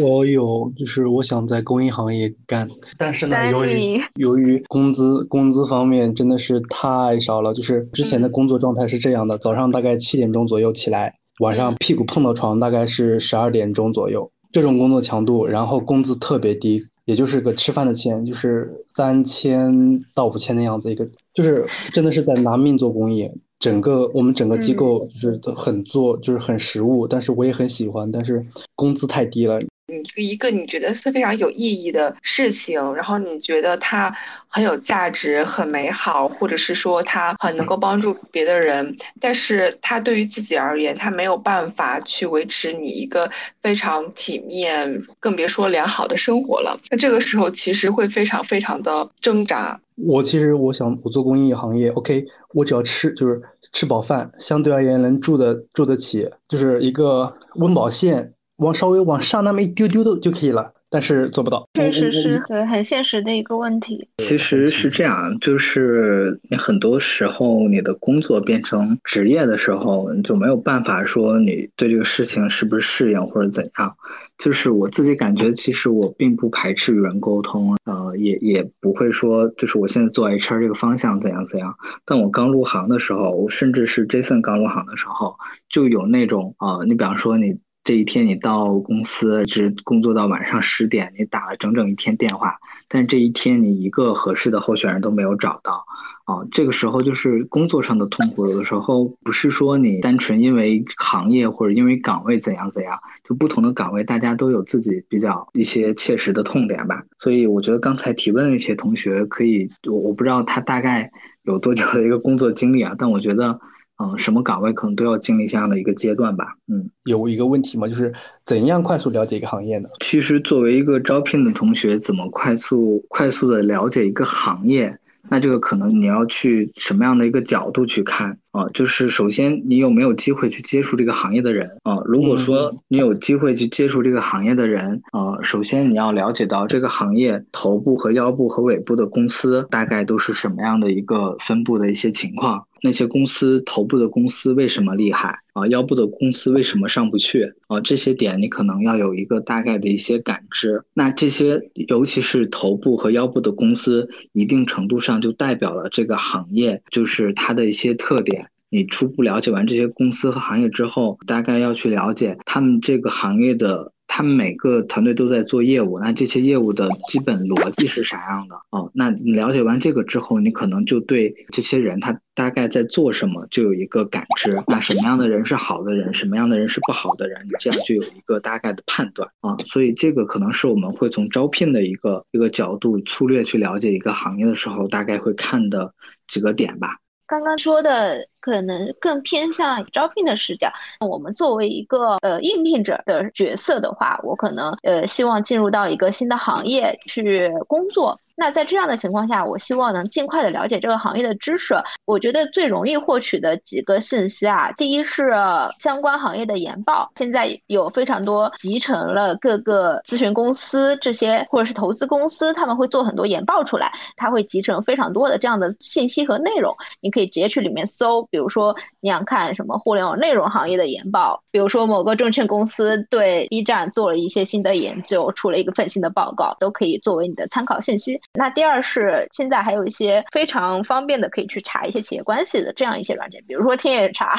我有，就是我想在公益行业干，但是呢，由于由于工资工资方面真的是太少了，就是之前的工作状态是这样的，早上大概七点钟左右起来。晚上屁股碰到床大概是十二点钟左右，这种工作强度，然后工资特别低，也就是个吃饭的钱，就是三千到五千的样子，一个就是真的是在拿命做公益。整个我们整个机构就是很做，就是很实务，但是我也很喜欢，但是工资太低了。你一个你觉得是非常有意义的事情，然后你觉得它很有价值、很美好，或者是说它很能够帮助别的人，但是它对于自己而言，它没有办法去维持你一个非常体面，更别说良好的生活了。那这个时候其实会非常非常的挣扎。我其实我想我做公益行业，OK，我只要吃就是吃饱饭，相对而言能住的住得起，就是一个温饱线。往稍微往上那么一丢丢的就可以了，但是做不到。确实是对很现实的一个问题。其实是这样，就是你很多时候你的工作变成职业的时候，你就没有办法说你对这个事情是不是适应或者怎样。就是我自己感觉，其实我并不排斥与人沟通，呃，也也不会说就是我现在做 HR 这个方向怎样怎样。但我刚入行的时候，我甚至是 Jason 刚入行的时候，就有那种啊，你比方说你。这一天你到公司只工作到晚上十点，你打了整整一天电话，但这一天你一个合适的候选人都没有找到，啊，这个时候就是工作上的痛苦。有的时候不是说你单纯因为行业或者因为岗位怎样怎样，就不同的岗位大家都有自己比较一些切实的痛点吧。所以我觉得刚才提问的那些同学可以，我我不知道他大概有多久的一个工作经历啊，但我觉得。嗯，什么岗位可能都要经历这样的一个阶段吧。嗯，有一个问题嘛？就是怎样快速了解一个行业呢？其实作为一个招聘的同学，怎么快速快速的了解一个行业？那这个可能你要去什么样的一个角度去看啊？就是首先你有没有机会去接触这个行业的人啊？如果说你有机会去接触这个行业的人啊，首先你要了解到这个行业头部和腰部和尾部的公司大概都是什么样的一个分布的一些情况。那些公司头部的公司为什么厉害啊？腰部的公司为什么上不去啊？这些点你可能要有一个大概的一些感知。那这些尤其是头部和腰部的公司，一定程度上就代表了这个行业就是它的一些特点。你初步了解完这些公司和行业之后，大概要去了解他们这个行业的。他们每个团队都在做业务，那这些业务的基本逻辑是啥样的？哦，那你了解完这个之后，你可能就对这些人他大概在做什么就有一个感知。那什么样的人是好的人，什么样的人是不好的人，你这样就有一个大概的判断啊。所以这个可能是我们会从招聘的一个一个角度粗略去了解一个行业的时候，大概会看的几个点吧。刚刚说的可能更偏向招聘的视角。我们作为一个呃应聘者的角色的话，我可能呃希望进入到一个新的行业去工作。那在这样的情况下，我希望能尽快的了解这个行业的知识。我觉得最容易获取的几个信息啊，第一是相关行业的研报，现在有非常多集成了各个咨询公司这些或者是投资公司，他们会做很多研报出来，它会集成非常多的这样的信息和内容，你可以直接去里面搜。比如说你想看什么互联网内容行业的研报，比如说某个证券公司对 B 站做了一些新的研究，出了一个份新的报告，都可以作为你的参考信息。那第二是现在还有一些非常方便的可以去查一些企业关系的这样一些软件，比如说天眼查，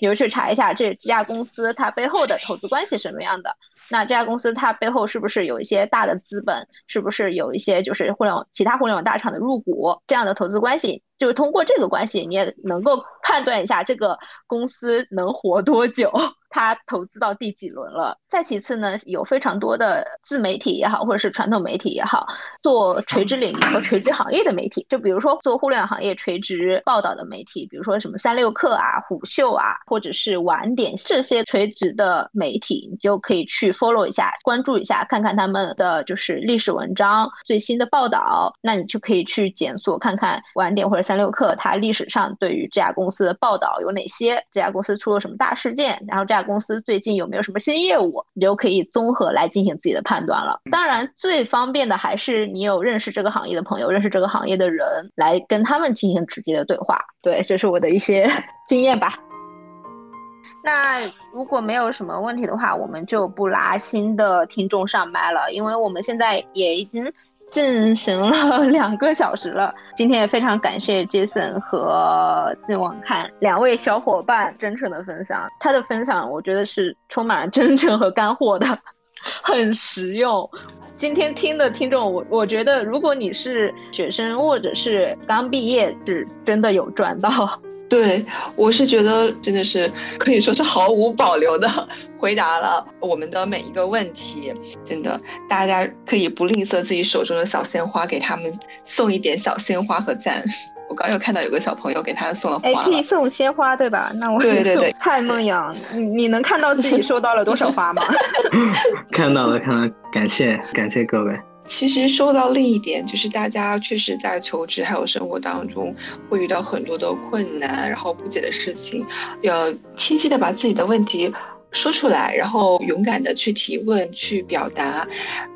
你就去查一下这这家公司它背后的投资关系什么样的。那这家公司它背后是不是有一些大的资本？是不是有一些就是互联网其他互联网大厂的入股这样的投资关系？就是通过这个关系，你也能够判断一下这个公司能活多久。他投资到第几轮了？再其次呢，有非常多的自媒体也好，或者是传统媒体也好，做垂直领域和垂直行业的媒体，就比如说做互联网行业垂直报道的媒体，比如说什么三六氪啊、虎嗅啊，或者是晚点这些垂直的媒体，你就可以去 follow 一下，关注一下，看看他们的就是历史文章、最新的报道，那你就可以去检索看看晚点或者三六氪它历史上对于这家公司的报道有哪些，这家公司出了什么大事件，然后这家。公司最近有没有什么新业务，你就可以综合来进行自己的判断了。当然，最方便的还是你有认识这个行业的朋友，认识这个行业的人，来跟他们进行直接的对话。对，这是我的一些 经验吧。那如果没有什么问题的话，我们就不拉新的听众上麦了，因为我们现在也已经。进行了两个小时了，今天也非常感谢 Jason 和晋网看两位小伙伴真诚的分享。他的分享我觉得是充满真诚和干货的，很实用。今天听的听众，我我觉得如果你是学生或者是刚毕业，是真的有赚到。对，我是觉得真的是可以说是毫无保留的 回答了我们的每一个问题，真的，大家可以不吝啬自己手中的小鲜花，给他们送一点小鲜花和赞。我刚又看到有个小朋友给他送了花，可以送鲜花对吧？那我对对对，嗨梦阳，你你能看到自己收到了多少花吗？看到了，看到，感谢感谢各位。其实说到另一点，就是大家确实在求职还有生活当中会遇到很多的困难，然后不解的事情，要清晰的把自己的问题说出来，然后勇敢的去提问、去表达。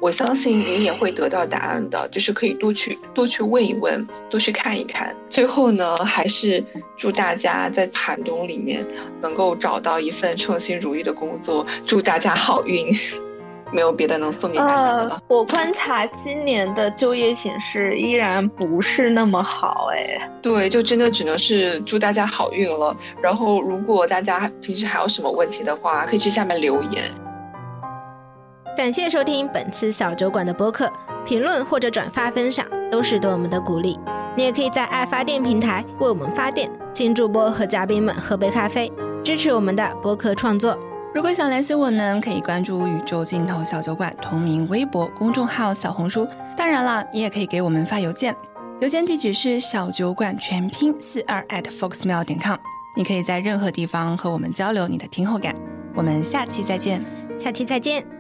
我相信你也会得到答案的，就是可以多去多去问一问，多去看一看。最后呢，还是祝大家在寒冬里面能够找到一份称心如意的工作，祝大家好运。没有别的能送给大家的了。我观察今年的就业形势依然不是那么好，哎。对，就真的只能是祝大家好运了。然后，如果大家平时还有什么问题的话，可以去下面留言。感谢收听本次小酒馆的播客，评论或者转发分享都是对我们的鼓励。你也可以在爱发电平台为我们发电，请主播和嘉宾们喝杯咖啡，支持我们的播客创作。如果想联系我们，可以关注宇宙尽头小酒馆同名微博、公众号、小红书。当然了，你也可以给我们发邮件，邮件地址是小酒馆全拼四二 at foxmail 点 com。你可以在任何地方和我们交流你的听后感。我们下期再见，下期再见。